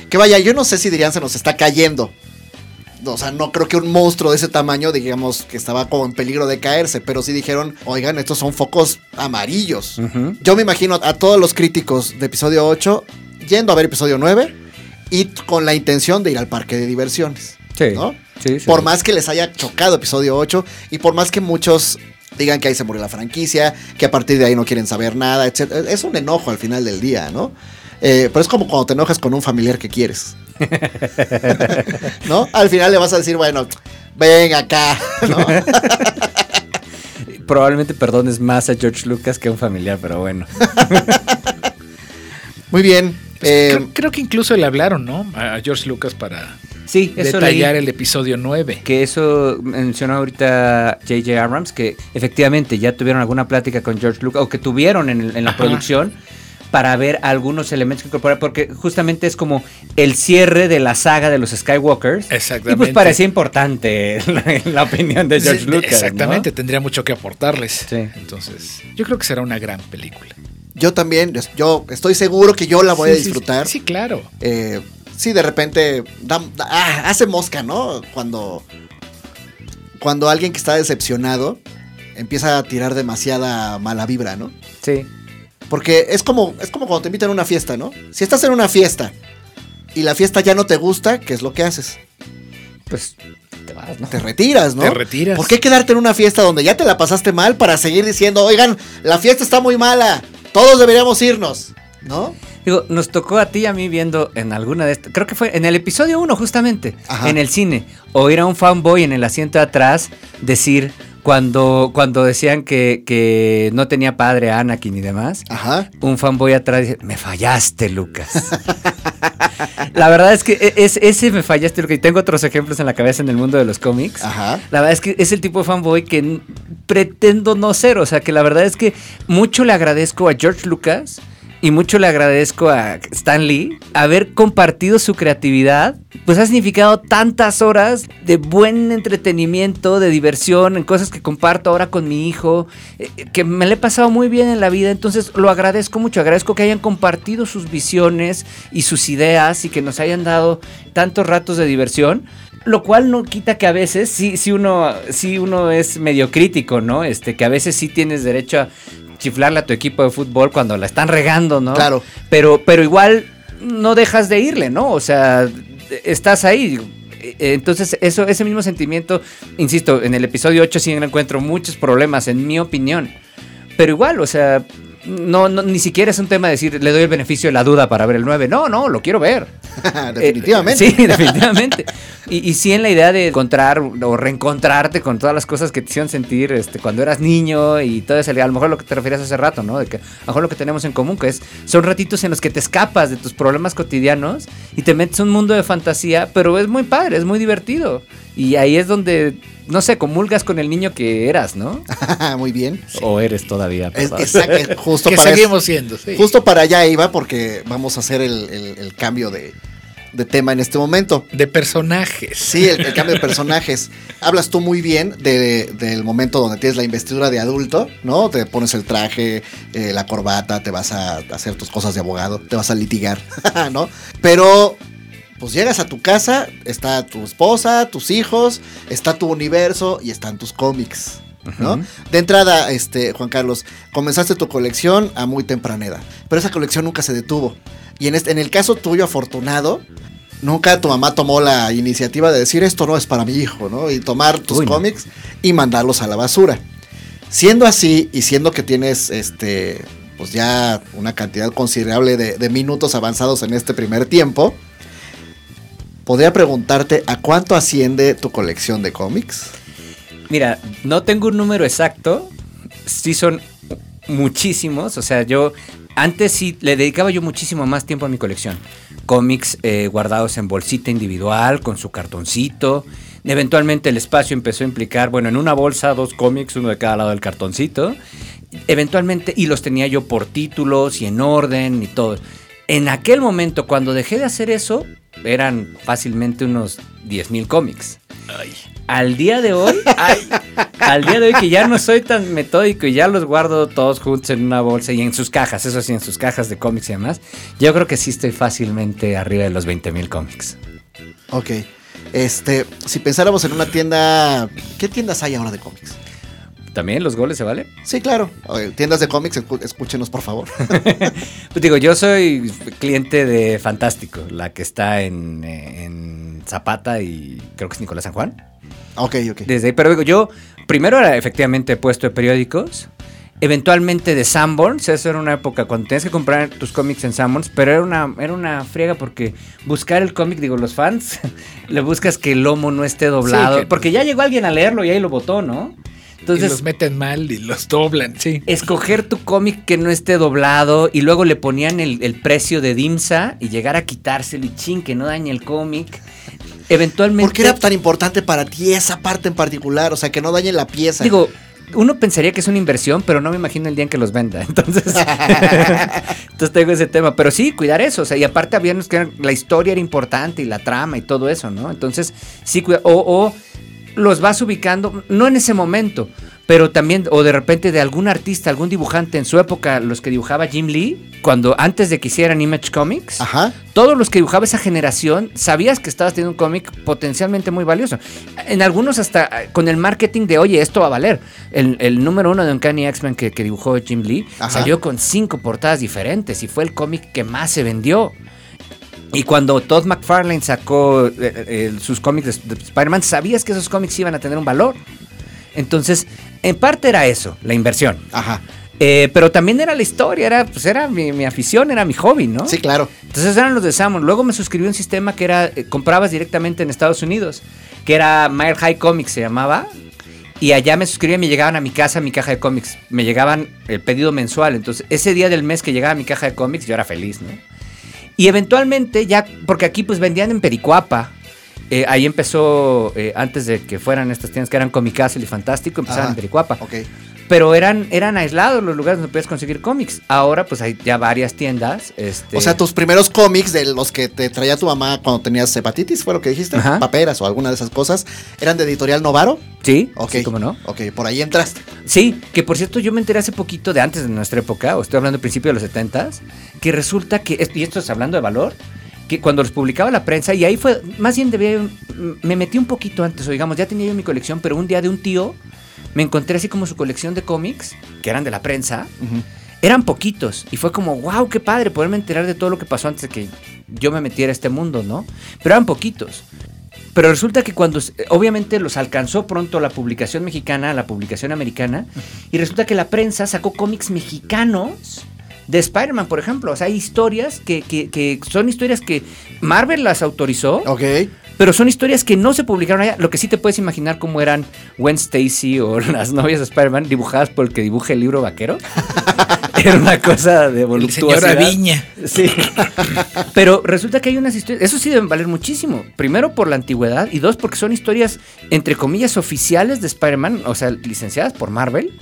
Que vaya, yo no sé si dirían se nos está cayendo. O sea, no creo que un monstruo de ese tamaño, digamos, que estaba como en peligro de caerse, pero sí dijeron, oigan, estos son focos amarillos. Yo me imagino a todos los críticos de episodio 8 yendo a ver episodio 9 y con la intención de ir al parque de diversiones. Sí, ¿no? sí, sí. Por más que les haya chocado episodio 8 y por más que muchos digan que ahí se murió la franquicia, que a partir de ahí no quieren saber nada, etc. Es un enojo al final del día, ¿no? Eh, pero es como cuando te enojas con un familiar que quieres. ¿No? Al final le vas a decir, bueno, ven acá, ¿no? Probablemente perdones más a George Lucas que a un familiar, pero bueno. Muy bien. Pues, eh, creo, creo que incluso le hablaron, ¿no? A George Lucas para Sí, eso detallar leí. el episodio 9. Que eso mencionó ahorita J.J. Abrams, que efectivamente ya tuvieron alguna plática con George Lucas, o que tuvieron en, en la Ajá. producción, para ver algunos elementos que incorporar, porque justamente es como el cierre de la saga de los Skywalkers. Exactamente. Y pues parecía importante la, la opinión de George Sí, Lucas. Exactamente, ¿no? tendría mucho que aportarles. Sí. Entonces, yo creo que será una gran película. Yo también, yo estoy seguro que yo la voy Sí, a sí, disfrutar. Sí, claro. Eh, sí, de repente da- da- ah, hace mosca, ¿no? Cuando, cuando alguien que está decepcionado empieza a tirar demasiada mala vibra, ¿no? Sí. Porque es como, es como cuando te invitan a una fiesta, ¿no? Si estás en una fiesta y la fiesta ya no te gusta, ¿qué es lo que haces? Pues te vas, ¿no? Te retiras, ¿no? Te retiras. ¿Por qué quedarte en una fiesta donde ya te la pasaste mal para seguir diciendo, oigan, la fiesta está muy mala, todos deberíamos irnos, ¿no? Digo, nos tocó a ti y a mí viendo en alguna de estas, creo que fue en el episodio 1 justamente, Ajá. en el cine, oír a un fanboy en el asiento de atrás decir, cuando, cuando decían que, que no tenía padre Anakin y demás, Ajá. un fanboy atrás dice, me fallaste, Lucas. la verdad es que e- es, ese me fallaste. Y tengo otros ejemplos en la cabeza en el mundo de los cómics. Ajá. La verdad es que es el tipo de fanboy que pretendo no ser. O sea, que la verdad es que mucho le agradezco a George Lucas y mucho le agradezco a Stan Lee haber compartido su creatividad. Pues ha significado tantas horas de buen entretenimiento, de diversión, en cosas que comparto ahora con mi hijo, eh, que me le he pasado muy bien en la vida. Entonces lo agradezco mucho. Agradezco que hayan compartido sus visiones y sus ideas y que nos hayan dado tantos ratos de diversión. Lo cual no quita que a veces sí, sí uno, sí uno es medio crítico, ¿no? Este, que a veces sí tienes derecho a chiflarle a tu equipo de fútbol cuando la están regando, ¿no? Claro. Pero, pero igual no dejas de irle, ¿no? O sea, estás ahí. Eh, Entonces, eso, ese mismo sentimiento, insisto, en el episodio 8 sí encuentro muchos problemas, en mi opinión. Pero igual, o sea, no, no, ni siquiera es un tema de decir, le doy el beneficio de la duda para ver el 9. No, no, lo quiero ver. Definitivamente. Eh, sí, definitivamente. Y, y sí en la idea de encontrar o reencontrarte con todas las cosas que te hicieron sentir este, cuando eras niño y todo eso. A lo mejor lo que te referías hace rato, ¿no? De que a lo mejor lo que tenemos en común, que es, son ratitos en los que te escapas de tus problemas cotidianos y te metes a un mundo de fantasía, pero es muy padre, es muy divertido. Y ahí es donde, no sé, comulgas con el niño que eras, ¿no? Muy bien. O eres todavía. Es, exacto, justo que para seguimos siendo, sí. Justo para allá iba porque vamos a hacer el, el- el cambio de, de tema en este momento. De personajes. Sí, el, el cambio de personajes. Hablas tú muy bien de- del momento donde tienes la investidura de adulto, ¿no? Te pones el traje, eh, la corbata, te vas a hacer tus cosas de abogado, te vas a litigar, ¿no? Pero, pues llegas a tu casa, está tu esposa, tus hijos, está tu universo y están tus cómics. ¿no? De entrada, este, Juan Carlos, comenzaste tu colección a muy temprana edad, pero esa colección nunca se detuvo. Y en, este, en el caso tuyo, afortunado, nunca tu mamá tomó la iniciativa de decir esto no es para mi hijo, ¿no? Y tomar tus Uy, no. cómics y mandarlos a la basura. Siendo así, y siendo que tienes este, pues ya una cantidad considerable de, de minutos avanzados en este primer tiempo, podría preguntarte a cuánto asciende tu colección de cómics. Mira, no tengo un número exacto. Sí son muchísimos. O sea, yo antes sí le dedicaba yo muchísimo más tiempo a mi colección. Cómics eh, guardados en bolsita individual, con su cartoncito. Eventualmente el espacio empezó a implicar, bueno, en una bolsa dos cómics, uno de cada lado del cartoncito. Eventualmente, y los tenía yo por títulos y en orden y todo. En aquel momento, cuando dejé de hacer eso, eran fácilmente unos 10.000 cómics. Al día de hoy, al día de hoy que ya no soy tan metódico y ya los guardo todos juntos en una bolsa y en sus cajas, eso sí, en sus cajas de cómics y demás, yo creo que sí estoy fácilmente arriba de los 20 mil cómics. Ok. Este, si pensáramos en una tienda, ¿qué tiendas hay ahora de cómics? ¿También los goles se vale? Sí, claro. Oye, Tiendas de cómics, escúchenos por favor. Pues digo, yo soy cliente de Fantástico, la que está en, en Zapata y creo que es Nicolás San Juan. ok, ok. Desde ahí, pero digo, yo primero era efectivamente puesto de periódicos, eventualmente de Sanborns, eso era una época cuando tenías que comprar tus cómics en Sanborns, pero era una, era una friega porque buscar el cómic, digo, los fans, le buscas que el lomo no esté doblado, que- porque ya llegó alguien a leerlo y ahí lo votó, ¿no? Y Entonces, los meten mal y los doblan, sí. escoger tu cómic que no esté doblado y luego le ponían el, el precio de Dimsa y llegar a quitárselo y chin, que no dañe el cómic. Eventualmente... ¿Por qué era tan importante para ti esa parte en particular? O sea, que no dañen la pieza. Digo, uno pensaría que es una inversión, pero no me imagino el día en que los venda. Entonces, entonces tengo ese tema. Pero sí, cuidar eso. O sea, y aparte había unos que eran- la historia era importante y la trama y todo eso, ¿no? Entonces, sí, cuida- o, o los vas ubicando, no en ese momento, pero también, o de repente de algún artista, algún dibujante en su época, los que dibujaba Jim Lee, cuando antes de que hicieran Image Comics, Ajá. todos los que dibujaba esa generación, sabías que estabas teniendo un cómic potencialmente muy valioso. En algunos hasta eh, con el marketing de, oye, esto va a valer. El, el número uno de Uncanny X-Men que, que dibujó Jim Lee Ajá. salió con cinco portadas diferentes y fue el cómic que más se vendió. Y cuando Todd McFarlane sacó eh, eh, sus cómics de, de Spider-Man, sabías que esos cómics iban a tener un valor. Entonces, en parte era eso, la inversión. Ajá. Eh, pero también era la historia, era, pues era mi, mi afición, era mi hobby, ¿no? Sí, claro. Entonces eran los de Salmon. Luego me suscribí a un sistema que era, comprabas directamente en Estados Unidos, que era Mile High Comics se llamaba. Y allá me suscribía y me llegaban a mi casa mi caja de cómics. Me llegaban el pedido mensual. Entonces, ese día del mes que llegaba mi caja de cómics, yo era feliz, ¿no? Y eventualmente, ya, porque aquí pues vendían en Pericuapa. eh, ahí empezó, eh, antes de que fueran estas tiendas que eran Comicastle y Fantástico, empezaron Ajá. en Pericuapa. Ok. Pero eran, eran aislados los lugares donde podías conseguir cómics. Ahora pues hay ya varias tiendas. Este, O sea, tus primeros cómics de los que te traía tu mamá cuando tenías hepatitis, fue lo que dijiste, Ajá. paperas o alguna de esas cosas, eran de editorial Novaro. Sí, Ok. sí, cómo no. Ok, por ahí entraste. Sí, que por cierto yo me enteré hace poquito de antes de nuestra época, o estoy hablando del principio de los 70s, que resulta que, y esto es hablando de valor, que cuando los publicaba la prensa, y ahí fue, más bien debía, me metí un poquito antes, o digamos, ya tenía yo mi colección, pero un día de un tío me encontré así como su colección de cómics, que eran de la prensa, eran poquitos, y fue como, wow, qué padre poderme enterar de todo lo que pasó antes de que yo me metiera a este mundo, ¿no? Pero eran poquitos. Pero resulta que cuando, obviamente los alcanzó pronto la publicación mexicana, la publicación americana, y resulta que la prensa sacó cómics mexicanos de Spider-Man, por ejemplo. O sea, hay historias que, que- que son historias que Marvel las autorizó, Ok. Pero son historias que no se publicaron allá. Lo que sí te puedes imaginar cómo eran Gwen Stacy o las novias de Spider-Man dibujadas por el que dibuje el libro vaquero. Era una cosa de voluptuosidad. Aviña. Sí. Pero resulta que hay unas historias. Eso sí deben valer muchísimo. Primero por la antigüedad y dos porque son historias, entre comillas, oficiales de Spider-Man, o sea, licenciadas por Marvel,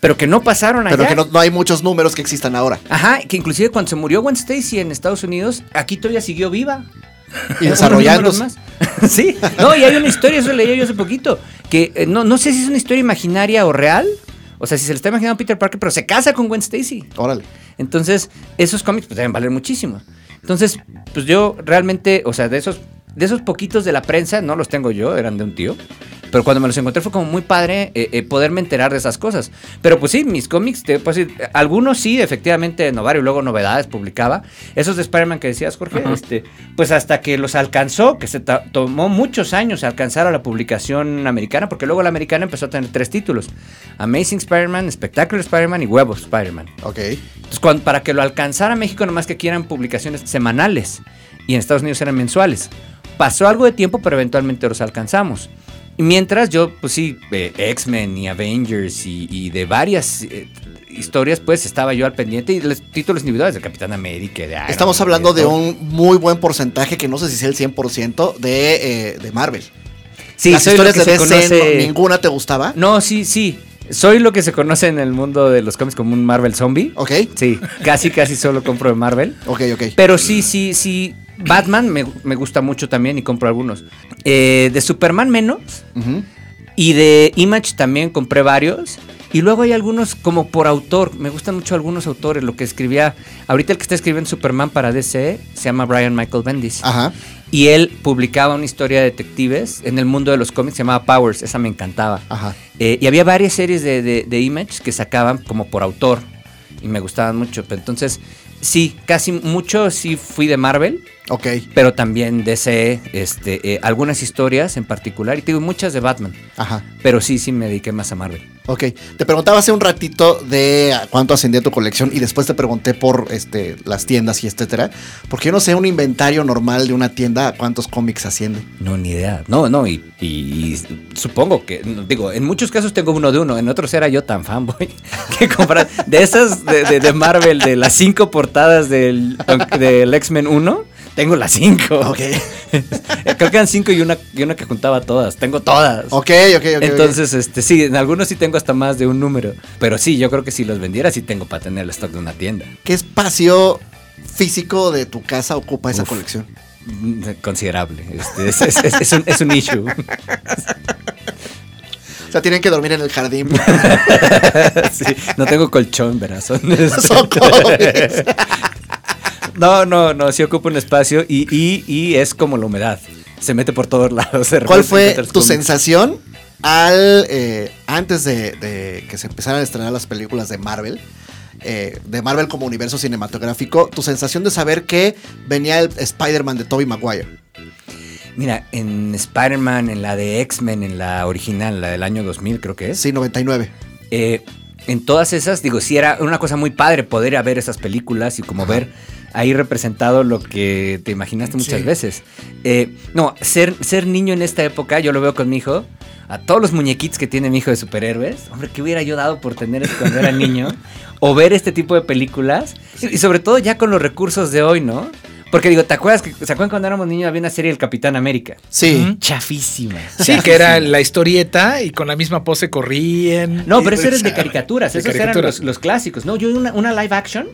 pero que no pasaron allá. Pero que no, no hay muchos números que existan ahora. Ajá, que inclusive cuando se murió Gwen Stacy en Estados Unidos, aquí todavía siguió viva. Y más. sí, no, y hay una historia, eso leí yo hace poquito, que eh, no, no sé si es una historia imaginaria o real. O sea, si se le está imaginando a Peter Parker, pero se casa con Gwen Stacy. Órale. Entonces, esos cómics pues deben valer muchísimo. Entonces, pues yo realmente, o sea, de esos, de esos poquitos de la prensa, no los tengo yo, eran de un tío. Pero cuando me los encontré fue como muy padre eh, eh, poderme enterar de esas cosas. Pero pues sí, mis cómics, te puedo decir, algunos sí, efectivamente, Novario, y luego novedades publicaba. Esos de Spider-Man que decías, Jorge, este, pues hasta que los alcanzó, que se tomó muchos años alcanzar a la publicación americana, porque luego la americana empezó a tener tres títulos. Amazing Spider-Man, Spectacular Spider-Man y Huevos Spider-Man. Ok. Entonces, cuando- para que lo alcanzara México, nomás que quieran publicaciones semanales. Y en Estados Unidos eran mensuales. Pasó algo de tiempo, pero eventualmente los alcanzamos. Y mientras yo, pues sí, eh, X-Men y Avengers y, y de varias eh, historias, pues estaba yo al pendiente. Y los títulos individuales de Capitán América, y de Iron Estamos hablando de un muy buen porcentaje, que no sé si sea el 100% de, eh, de Marvel. Sí, Las historias que de se DC, conoce- no- ¿ninguna te gustaba? No, sí, sí. Soy lo que se conoce en el mundo de los cómics como un Marvel zombie. Ok. Sí, casi, casi solo compro de Marvel. Ok, ok. Pero sí, sí, sí. Batman me, me gusta mucho también y compro algunos. Eh, de Superman menos. Y de Image también compré varios. Y luego hay algunos como por autor. Me gustan mucho algunos autores. Lo que escribía. Ahorita el que está escribiendo Superman para DC se llama Brian Michael Bendis. Ajá. Y él publicaba una historia de detectives en el mundo de los cómics. Se llamaba Powers. Esa me encantaba. Ajá. Eh, y había varias series de, de, de Image que sacaban como por autor. Y me gustaban mucho. Entonces, sí, casi mucho sí fui de Marvel. Ok. Pero también DC, este, eh, algunas historias en particular. Y te digo, muchas de Batman. Ajá. Pero sí, sí me dediqué más a Marvel. Ok. Te preguntaba hace un ratito de cuánto ascendía tu colección y después te pregunté por este, las tiendas y etcétera. Porque yo no sé un inventario normal de una tienda a cuántos cómics asciende. No, ni idea. No, no, y, y- y supongo que, digo, en muchos casos tengo uno de uno, en otros era yo tan fanboy que comprar de esas de, de- de Marvel, de las cinco portadas del, del X-Men 1, tengo las cinco. Ok. Creo que eran cinco y una, y una que juntaba todas, tengo todas. Ok, ok, ok. Entonces, este, sí, en algunos sí tengo hasta más de un número, pero sí, yo creo que si los vendiera sí tengo para tener el stock de una tienda. ¿Qué espacio físico de tu casa ocupa esa Uf. colección? Mm, Considerable. Este, es, es- es- un, es un issue. O sea, tienen que dormir en el jardín. Sí, no tengo colchón, verás. Son, cómics. No, no, no, sí ocupa un espacio y, y, y es como la humedad. Se mete por todos lados. ¿Cuál fue tu sensación al eh, antes de, de que se empezaran a estrenar las películas de Marvel? eh, de Marvel como universo cinematográfico, tu sensación de saber que venía el Spider-Man de Tobey Maguire. Mira, en Spider-Man, en la de X-Men, en la original, la del año 2000 creo que es. Sí, 99. eh, en todas esas, digo, sí era una cosa muy padre poder ver esas películas y como ver ahí representado lo que te imaginaste muchas Sí. veces. Eh, no, ser, ser niño en esta época, yo lo veo con mi hijo, a todos los muñequitos que tiene mi hijo de superhéroes, hombre, ¿qué hubiera yo dado por tener eso cuando era niño? o ver este tipo de películas, y, y sobre todo ya con los recursos de hoy, ¿no? Porque digo, ¿te acuerdas que ¿se acuerdan cuando éramos niños había una serie del Capitán América? Sí. Chafísima. Sí, que era la historieta y con la misma pose corrían. No, pero eso era de caricaturas, De esos caricaturas. eran los, los clásicos. No, yo una, una live action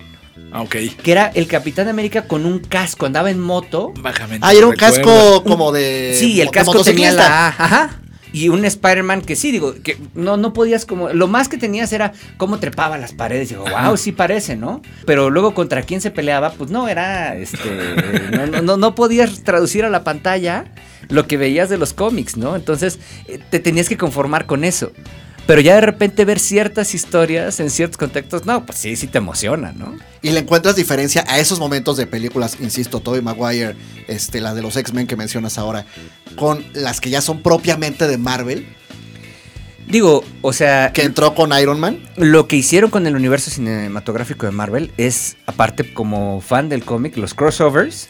ok. que era el Capitán América con un casco, andaba en moto. Vagamente. Ah, era un recuerdo. casco como de. Sí, el de casco tenía la ajá. Y un Spider-Man que sí, digo, que no, no podías como. Lo más que tenías era cómo trepaba las paredes. Digo, wow, sí parece, ¿no? Pero luego contra quién se peleaba, pues no, era. Este. no, no, no, no podías traducir a la pantalla lo que veías de los cómics, ¿no? Entonces eh, te tenías que conformar con eso. Pero ya de repente ver ciertas historias en ciertos contextos, no, pues sí, sí te emociona, ¿no? Y le encuentras diferencia a esos momentos de películas, insisto, Tobey Maguire, este, la de los X-Men que mencionas ahora, con las que ya son propiamente de Marvel, Digo, o sea, que entró con Iron Man. Lo que hicieron con el universo cinematográfico de Marvel es, aparte como fan del cómic, los crossovers,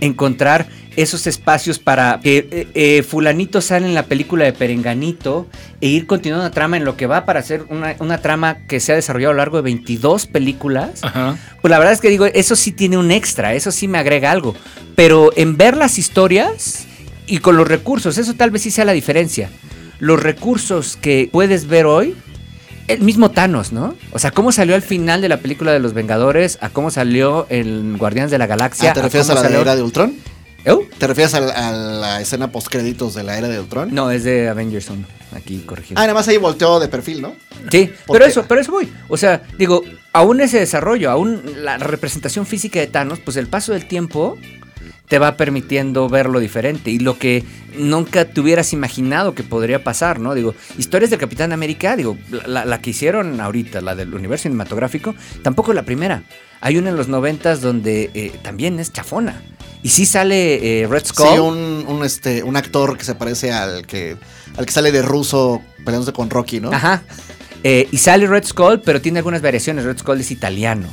encontrar esos espacios para que eh, eh, fulanito sale en la película de Perenganito e ir continuando una trama en lo que va para hacer una, una trama que se ha desarrollado a lo largo de 22 películas. Ajá. Pues la verdad es que digo, eso sí tiene un extra, eso sí me agrega algo. Pero en ver las historias y con los recursos, eso tal vez sí sea la diferencia. Los recursos que puedes ver hoy, el mismo Thanos, ¿no? O sea, cómo salió al final de la película de los Vengadores, a cómo salió en Guardianes de la Galaxia. Ah, ¿Te refieres a la de Era de Ultron? ¿Te refieres a, la- a la escena postcréditos de la Era de Ultron? No, es de Avengers 1. Aquí corregido. Ah, nada más ahí volteó de perfil, ¿no? Sí, ¿Por pero qué? eso, pero eso voy. O sea, digo, aún ese desarrollo, aún la representación física de Thanos, pues el paso del tiempo te va permitiendo verlo diferente y lo que nunca te hubieras imaginado que podría pasar, ¿no? Digo, historias del Capitán América, digo, la, la que hicieron ahorita, la del universo cinematográfico, tampoco es la primera. Hay una en los noventas donde eh, también es chafona. Y sí sale eh, Red Skull. Sí, un, un, este, un actor que se parece al que, al que sale de ruso peleándose con Rocky, ¿no? Ajá. Eh, y sale Red Skull, pero tiene algunas variaciones. Red Skull es italiano.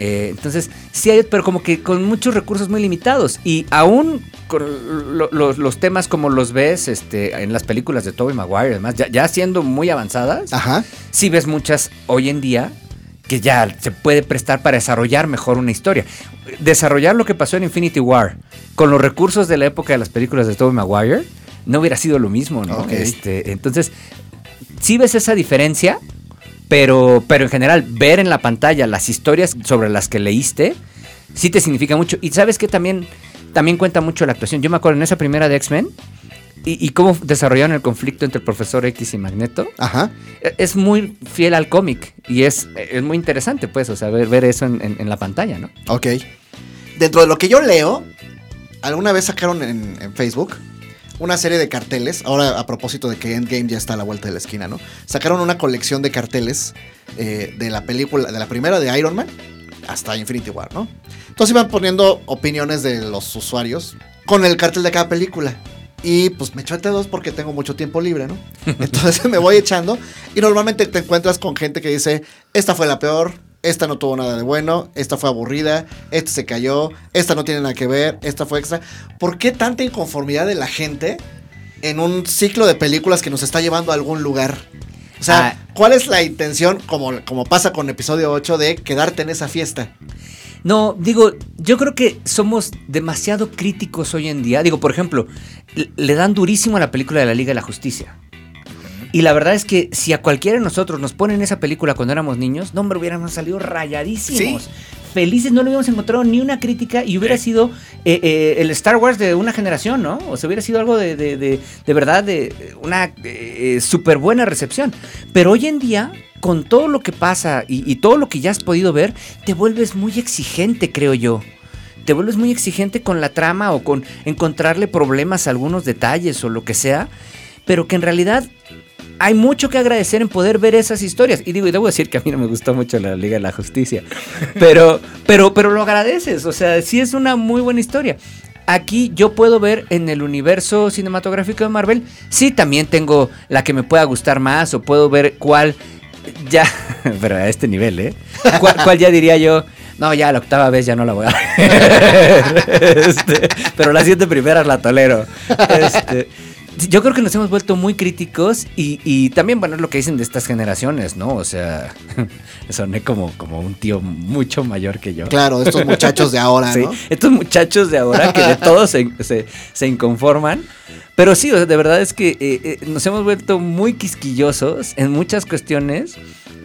Eh, entonces, sí hay, pero como que con muchos recursos muy limitados. Y aún con lo- lo- los temas como los ves este, en las películas de Tobey Maguire, además, ya, ya siendo muy avanzadas, Ajá. sí ves muchas hoy en día que ya se puede prestar para desarrollar mejor una historia. Desarrollar lo que pasó en Infinity War con los recursos de la época de las películas de Tobey Maguire no hubiera sido lo mismo, ¿no? Este, entonces, sí ves esa diferencia, pero, pero en general, ver en la pantalla las historias sobre las que leíste, sí te significa mucho. Y sabes que también, también cuenta mucho la actuación. Yo me acuerdo en esa primera de X-Men y, y cómo desarrollaron el conflicto entre el profesor X y Magneto. Ajá. E- Es muy fiel al cómic y es, es muy interesante, pues, o sea, ver, ver eso en, en- en la pantalla, ¿no? Ok. Dentro de lo que yo leo, alguna vez sacaron en, en Facebook una serie de carteles. Ahora, a propósito de que Endgame ya está a la vuelta de la esquina, ¿no? Sacaron una colección de carteles eh, de la película, de la primera de Iron Man hasta Infinity War, ¿no? Entonces iban poniendo opiniones de los usuarios con el cartel de cada película. Y pues me echo entre dos porque tengo mucho tiempo libre, ¿no? Entonces me voy echando y normalmente te encuentras con gente que dice, esta fue la peor, esta no tuvo nada de bueno, esta fue aburrida, esta se cayó, esta no tiene nada que ver, esta fue extra. ¿Por qué tanta inconformidad de la gente en un ciclo de películas que nos está llevando a algún lugar? O sea, Ah. ¿cuál es la intención, como, como pasa con episodio 8, de quedarte en esa fiesta? No, digo, yo creo que somos demasiado críticos hoy en día. Digo, por ejemplo, le- le dan durísimo a la película de la Liga de la Justicia. Y la verdad es que si a cualquiera de nosotros nos ponen esa película cuando éramos niños, no, hombre, hubiéramos salido rayadísimos. Felices, no le hubiéramos encontrado ni una crítica y hubiera sido eh, eh, el Star Wars de una generación, ¿no? O sea, hubiera sido algo de, de, de- de verdad, de una eh, súper buena recepción. Pero hoy en día, con todo lo que pasa y, y todo lo que ya has podido ver, te vuelves muy exigente, creo yo. Te vuelves muy exigente con la trama o con encontrarle problemas a algunos detalles o lo que sea, pero que en realidad hay mucho que agradecer en poder ver esas historias. Y digo, y debo decir que a mí no me gustó mucho la Liga de la Justicia. Pero, pero, pero lo agradeces. O sea, sí es una muy buena historia. Aquí yo puedo ver en el universo cinematográfico de Marvel, sí también tengo la que me pueda gustar más o puedo ver cuál ya, pero a este nivel, ¿eh? ¿Cuál, cuál ya diría yo? No, ya la octava vez ya no la voy a ver. Este, pero las siete primeras la tolero. Este, yo creo que nos hemos vuelto muy críticos y, y también, bueno, es lo que dicen de estas generaciones, ¿no? O sea, soné como, como un tío mucho mayor que yo. Claro, estos muchachos de ahora, Sí, ¿no? estos muchachos de ahora que de todos se, se- se inconforman. Pero sí, o sea, de verdad es que eh, eh, nos hemos vuelto muy quisquillosos en muchas cuestiones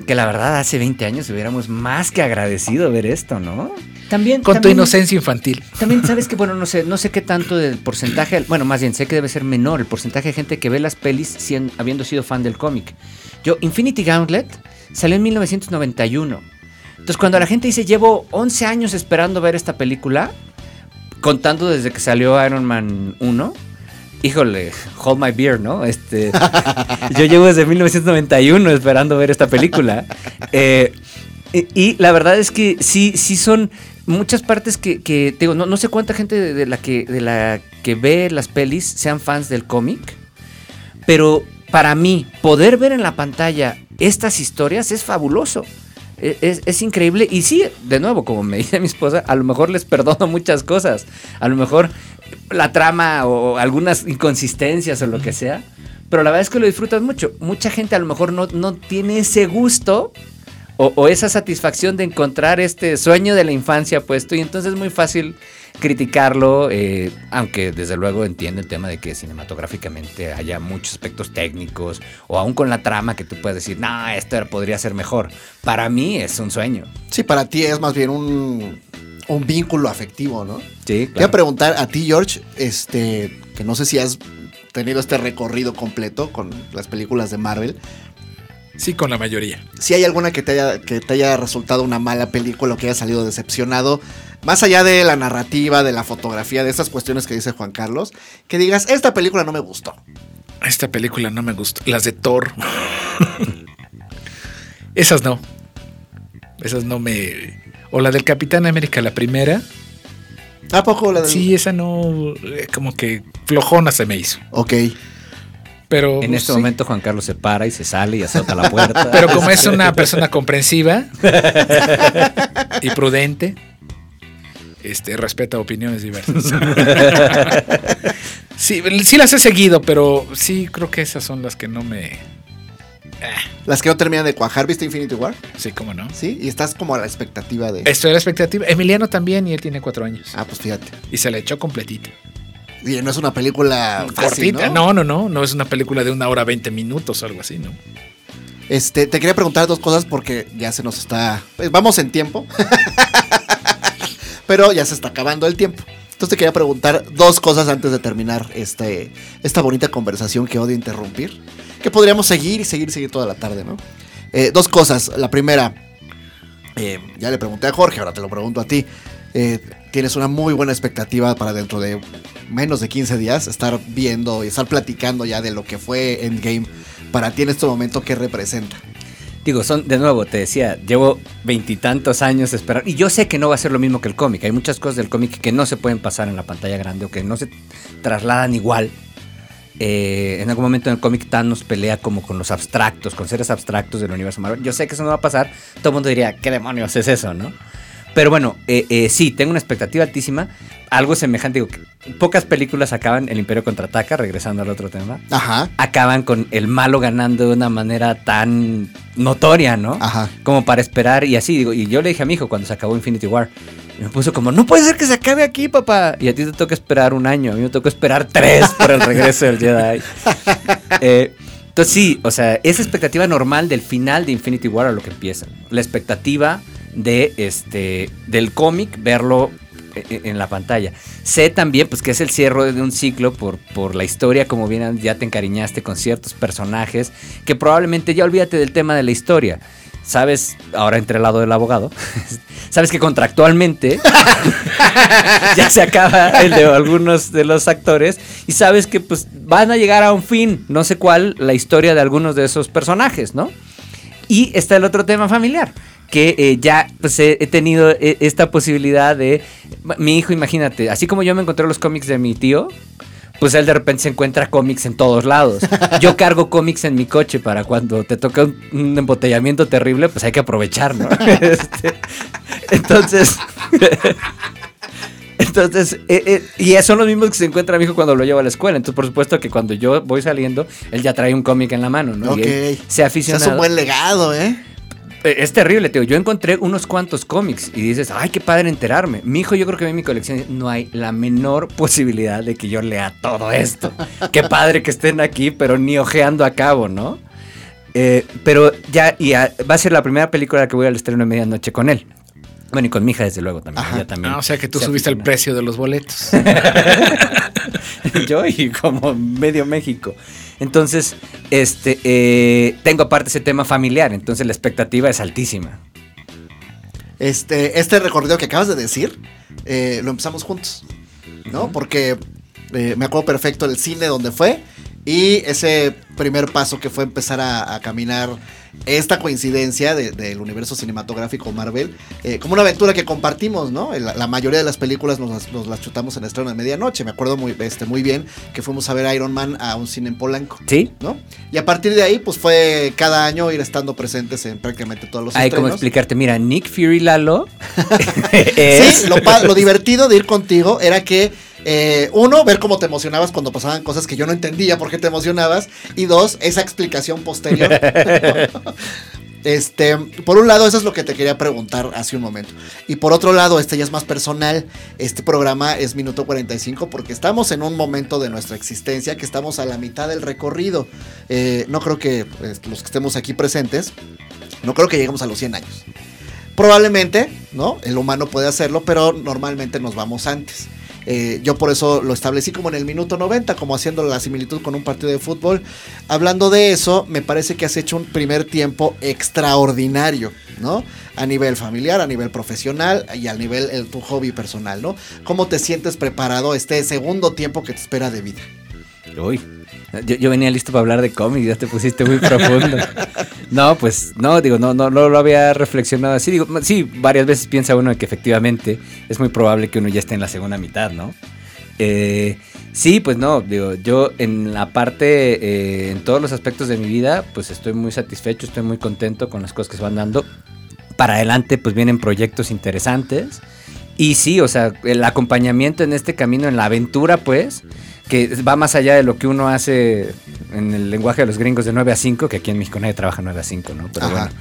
que la verdad hace 20 años hubiéramos más que agradecido ver esto, ¿no? También Con tu inocencia infantil. También sabes que, bueno, no sé, no sé qué tanto del porcentaje, bueno, más bien sé que debe ser menor el porcentaje de gente que ve las pelis sien- habiendo sido fan del cómic. Yo, Infinity Gauntlet salió en 1991. Entonces, cuando la gente dice, llevo 11 años esperando ver esta película, contando desde que salió Iron Man 1, híjole, hold my beer, ¿no? Este, yo llevo desde 1991 esperando ver esta película. Eh, y, la verdad es que sí, sí son muchas partes que, que te digo, no, no sé cuánta gente de, de la que, de la que ve las pelis sean fans del cómic, pero para mí, poder ver en la pantalla estas historias es fabuloso. E- Es, es increíble. Y sí, de nuevo, como me dice mi esposa, a lo mejor les perdono muchas cosas. A lo mejor la trama o algunas inconsistencias o lo que sea. Pero la verdad es que lo disfrutas mucho. Mucha gente a lo mejor no, no tiene ese gusto o, o esa satisfacción de encontrar este sueño de la infancia puesto. Y entonces es muy fácil criticarlo, eh, aunque desde luego entiendo el tema de que cinematográficamente haya muchos aspectos técnicos o aún con la trama que tú puedes decir, no, esto podría ser mejor. Para mí es un sueño. Sí, para ti es más bien un, un vínculo afectivo, ¿no? Sí, voy a preguntar a ti, George, este, que no sé si has tenido este recorrido completo con las películas de Marvel. Sí, con la mayoría. Si hay alguna que te haya, que te haya resultado una mala película o que haya salido decepcionado, más allá de la narrativa, de la fotografía, de estas cuestiones que dice Juan Carlos, que digas, esta película no me gustó. Esta película no me gustó. Las de Thor. Esas no. Esas no me. O la del Capitán América, la primera. ¿A poco la del- Sí, esa no. eh, Como que flojona se me hizo. Ok. Pero. En este sí. momento Juan Carlos se para y se sale y azota la puerta. Pero como es una persona comprensiva y prudente, este, respeta opiniones diversas. Sí, sí las he seguido, pero sí creo que esas son las que no me. Las que no terminan de cuajar, ¿viste Infinity War? Sí, cómo no. Sí, y estás como a la expectativa de... Estoy a la expectativa. Emiliano también, y él tiene cuatro años. Ah, pues fíjate. Y se la echó completita. Y no es una película fácil, Cortita. ¿no? ¿no? no, no, no. es una película de una hora veinte minutos o algo así, ¿no? Este, te quería preguntar dos cosas porque ya se nos está. pues, vamos en tiempo. Pero ya se está acabando el tiempo. Entonces te quería preguntar dos cosas antes de terminar este, esta bonita conversación que odio interrumpir. Que podríamos seguir y seguir y seguir toda la tarde, ¿no? Eh, dos cosas. La primera, eh, ya le pregunté a Jorge, ahora te lo pregunto a ti. Eh, Tienes una muy buena expectativa para dentro de menos de 15 días estar viendo y estar platicando ya de lo que fue Endgame para ti en este momento, ¿qué representa? Digo, son, de nuevo, te decía, llevo veintitantos años esperando. Y yo sé que no va a ser lo mismo que el cómic. Hay muchas cosas del cómic que no se pueden pasar en la pantalla grande o que no se trasladan igual. Eh, en algún momento en el cómic Thanos pelea como con los abstractos, con seres abstractos del universo Marvel. Yo sé que eso no va a pasar. Todo el mundo diría, ¿qué demonios es eso, no? Pero bueno, eh, eh, sí, tengo una expectativa altísima. Algo semejante, digo, pocas películas acaban El Imperio Contraataca, regresando al otro tema Ajá, acaban con el malo ganando de una manera tan notoria, ¿no? ajá. Como para esperar y así, digo, y yo le dije a mi hijo cuando se acabó Infinity War, y me puso como, no puede ser que se acabe aquí, papá. Y a ti te toca esperar un año, a mí me tocó esperar tres por el regreso del Jedi. Eh, entonces sí, o sea, esa expectativa normal del final de Infinity War a lo que empieza. La expectativa de este del cómic, verlo e- e- en la pantalla. Sé también pues que es el cierre de un ciclo por, por la historia, como bien ya te encariñaste con ciertos personajes, que probablemente ya olvídate del tema de la historia. Sabes, ahora entre el lado del abogado, sabes que contractualmente ya se acaba el de algunos de los actores y sabes que pues van a llegar a un fin, no sé cuál, la historia de algunos de esos personajes, ¿no? Y está el otro tema familiar, que eh, ya pues he, he tenido eh, esta posibilidad de... Mi hijo, imagínate, así como yo me encontré los cómics de mi tío, pues él de repente se encuentra cómics en todos lados. Yo cargo cómics en mi coche para cuando te toca un, un embotellamiento terrible, pues hay que aprovechar, ¿no? Este, entonces, entonces, eh, eh, y son los mismos que se encuentra mi hijo cuando lo lleva a la escuela. Entonces, por supuesto que cuando yo voy saliendo, él ya trae un cómic en la mano, ¿no? Ok. Y él se ha aficionado. Es un buen legado, ¿eh? Eh, Es terrible, tío. Yo encontré unos cuantos cómics y dices, ay, qué padre enterarme. Mi hijo, yo creo que ve mi colección no hay la menor posibilidad de que yo lea todo esto. qué padre que estén aquí, pero ni ojeando a cabo, ¿no? Eh, pero ya, y a- va a ser la primera película que voy al estreno de medianoche con él. Bueno, y con mi hija, desde luego, también. Ajá. Ella también Ah, o sea que tú se subiste el precio de los boletos. yo y como medio México. Entonces, este, eh, tengo aparte ese tema familiar, entonces la expectativa es altísima. Este, este recorrido que acabas de decir, eh, lo empezamos juntos, ¿no? Porque eh, me acuerdo perfecto el cine donde fue y ese primer paso que fue empezar a, a caminar esta coincidencia de- del universo cinematográfico Marvel, eh, como una aventura que compartimos, ¿no? La, la mayoría de las películas nos las, nos las chutamos en estreno de medianoche. Me acuerdo muy, este, muy bien que fuimos a ver Iron Man a un cine en Polanco. ¿Sí? ¿No? Y a partir de ahí, pues fue cada año ir estando presentes en prácticamente todos los Hay como explicarte, mira, Nick Fury Lalo es- Sí, lo, lo divertido de ir contigo era que, eh, uno, ver cómo te emocionabas cuando pasaban cosas que yo no entendía por qué te emocionabas. Y dos, esa explicación posterior. Este, por un lado, eso es lo que te quería preguntar hace un momento. Y por otro lado, este ya es más personal. Este programa es minuto 45 porque estamos en un momento de nuestra existencia que estamos a la mitad del recorrido. Eh, no creo que pues, los que estemos aquí presentes, no creo que lleguemos a los 100 años. Probablemente, ¿no? El humano puede hacerlo, pero normalmente nos vamos antes. Eh, yo por eso lo establecí como en el minuto 90, como haciendo la similitud con un partido de fútbol. Hablando de eso, me parece que has hecho un primer tiempo extraordinario, ¿no? A nivel familiar, a nivel profesional y a nivel de tu hobby personal, ¿no? ¿Cómo te sientes preparado este segundo tiempo que te espera de vida? Uy, yo, venía listo para hablar de cómics, ya te pusiste muy profundo. No, pues no, digo, no, no, no lo había reflexionado así. Digo, sí, varias veces piensa uno que efectivamente es muy probable que uno ya esté en la segunda mitad, ¿no? Eh, sí, pues no, digo, yo en la parte, eh, en todos los aspectos de mi vida, pues estoy muy satisfecho, estoy muy contento con las cosas que se van dando. Para adelante, pues vienen proyectos interesantes. Y sí, o sea, el acompañamiento en este camino, en la aventura, pues, que va más allá de lo que uno hace en el lenguaje de los gringos de 9 a 5, que aquí en México nadie trabaja 9 a 5, ¿no? Pero Ajá. bueno.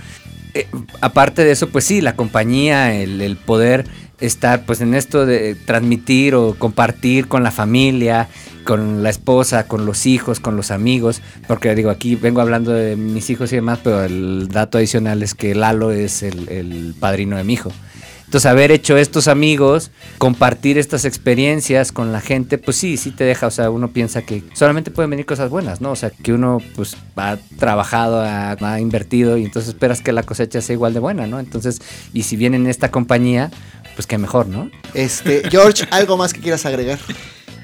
Eh, aparte de eso, pues sí, la compañía, el, el poder estar pues en esto de transmitir o compartir con la familia, con la esposa, con los hijos, con los amigos, porque digo, aquí vengo hablando de mis hijos y demás, pero el dato adicional es que Lalo es el, el padrino de mi hijo. Entonces, haber hecho estos amigos, compartir estas experiencias con la gente, pues sí, sí te deja, o sea, uno piensa que solamente pueden venir cosas buenas, ¿no? O sea, que uno pues ha trabajado, ha, ha invertido y entonces esperas que la cosecha sea igual de buena, ¿no? Entonces, y si viene en esta compañía, pues qué mejor, ¿no? Este, George, ¿algo más que quieras agregar?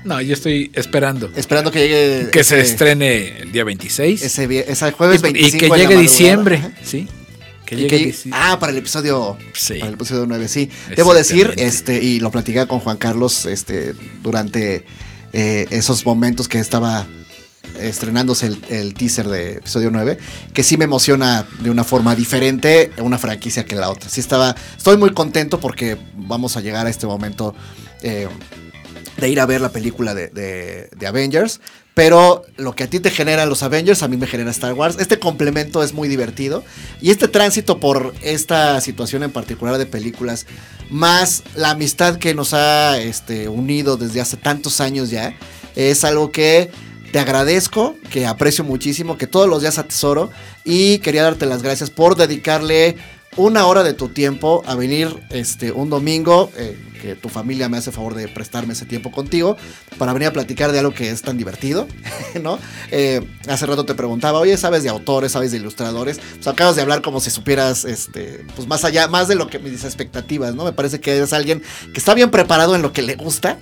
No, yo estoy esperando Esperando que llegue. que se ese- estrene el día 26 Ese, ese jueves y, 25 y que en la llegue diciembre. ¿sí? Que llegue que ah, para el episodio Sí. para el episodio 9, sí. Debo decir, este, y lo platicaba con Juan Carlos este, durante eh, esos momentos que estaba estrenándose el, el teaser de episodio 9, que sí me emociona de una forma diferente una franquicia que la otra. Sí estaba, estoy muy contento porque vamos a llegar a este momento eh, de ir a ver la película de, de- de Avengers. Pero lo que a ti te generan los Avengers, a mí me genera Star Wars. Este complemento es muy divertido. Y este tránsito por esta situación en particular de películas, más la amistad que nos ha este, unido desde hace tantos años ya, es algo que te agradezco, que aprecio muchísimo, que todos los días atesoro. Y quería darte las gracias por dedicarle una hora de tu tiempo a venir este, un domingo, eh, que tu familia me hace favor de prestarme ese tiempo contigo, para venir a platicar de algo que es tan divertido, ¿no? Eh, hace rato te preguntaba, oye, ¿sabes de autores, sabes de ilustradores? Pues acabas de hablar como si supieras, este, pues más allá, más de lo que mis expectativas, ¿no? Me parece que eres alguien que está bien preparado en lo que le gusta.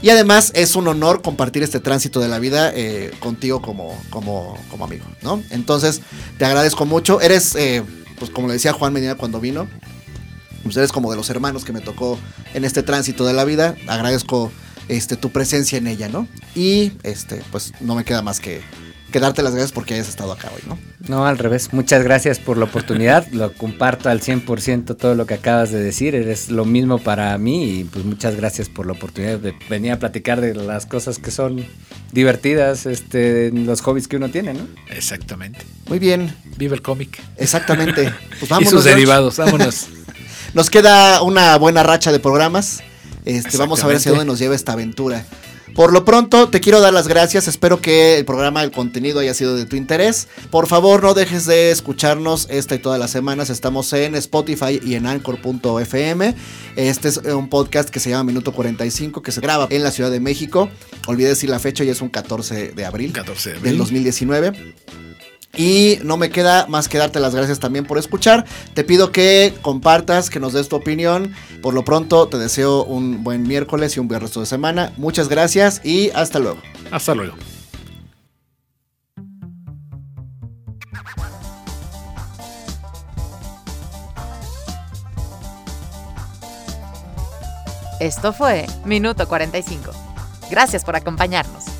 Y además es un honor compartir este tránsito de la vida eh, contigo como, como, como amigo, ¿no? Entonces, te agradezco mucho. Eres, pues como le decía Juan Medina cuando vino, eres como de los hermanos que me tocó en este tránsito de la vida. Agradezco este, tu presencia en ella, ¿no? Y este, pues no me queda más que, que darte las gracias porque hayas estado acá hoy, ¿no? No, al revés. Muchas gracias por la oportunidad. lo comparto al 100% todo lo que acabas de decir. Eres lo mismo para mí y pues muchas gracias por la oportunidad de venir a platicar de las cosas que son divertidas, este, los hobbies que uno tiene, ¿no? Exactamente. Muy bien, Viva el cómic. exactamente. Pues y vámonos. sus derivados, vámonos. Nos queda una buena racha de programas. Este, vamos a ver hacia dónde nos lleva esta aventura. Por lo pronto, te quiero dar las gracias. Espero que el programa, el contenido haya sido de tu interés. Por favor, no dejes de escucharnos esta y todas las semanas. Estamos en Spotify y en Anchor.fm. Este es un podcast que se llama Minuto 45, que se graba en la Ciudad de México. Olvidé decir la fecha y es un 14 de abril. 14 de del abril. 2019. Y no me queda más que darte las gracias también por escuchar. Te pido que compartas, que nos des tu opinión. Por lo pronto, te deseo un buen miércoles y un buen resto de semana. Muchas gracias y hasta luego. Hasta luego. Esto fue Minuto 45. Gracias por acompañarnos.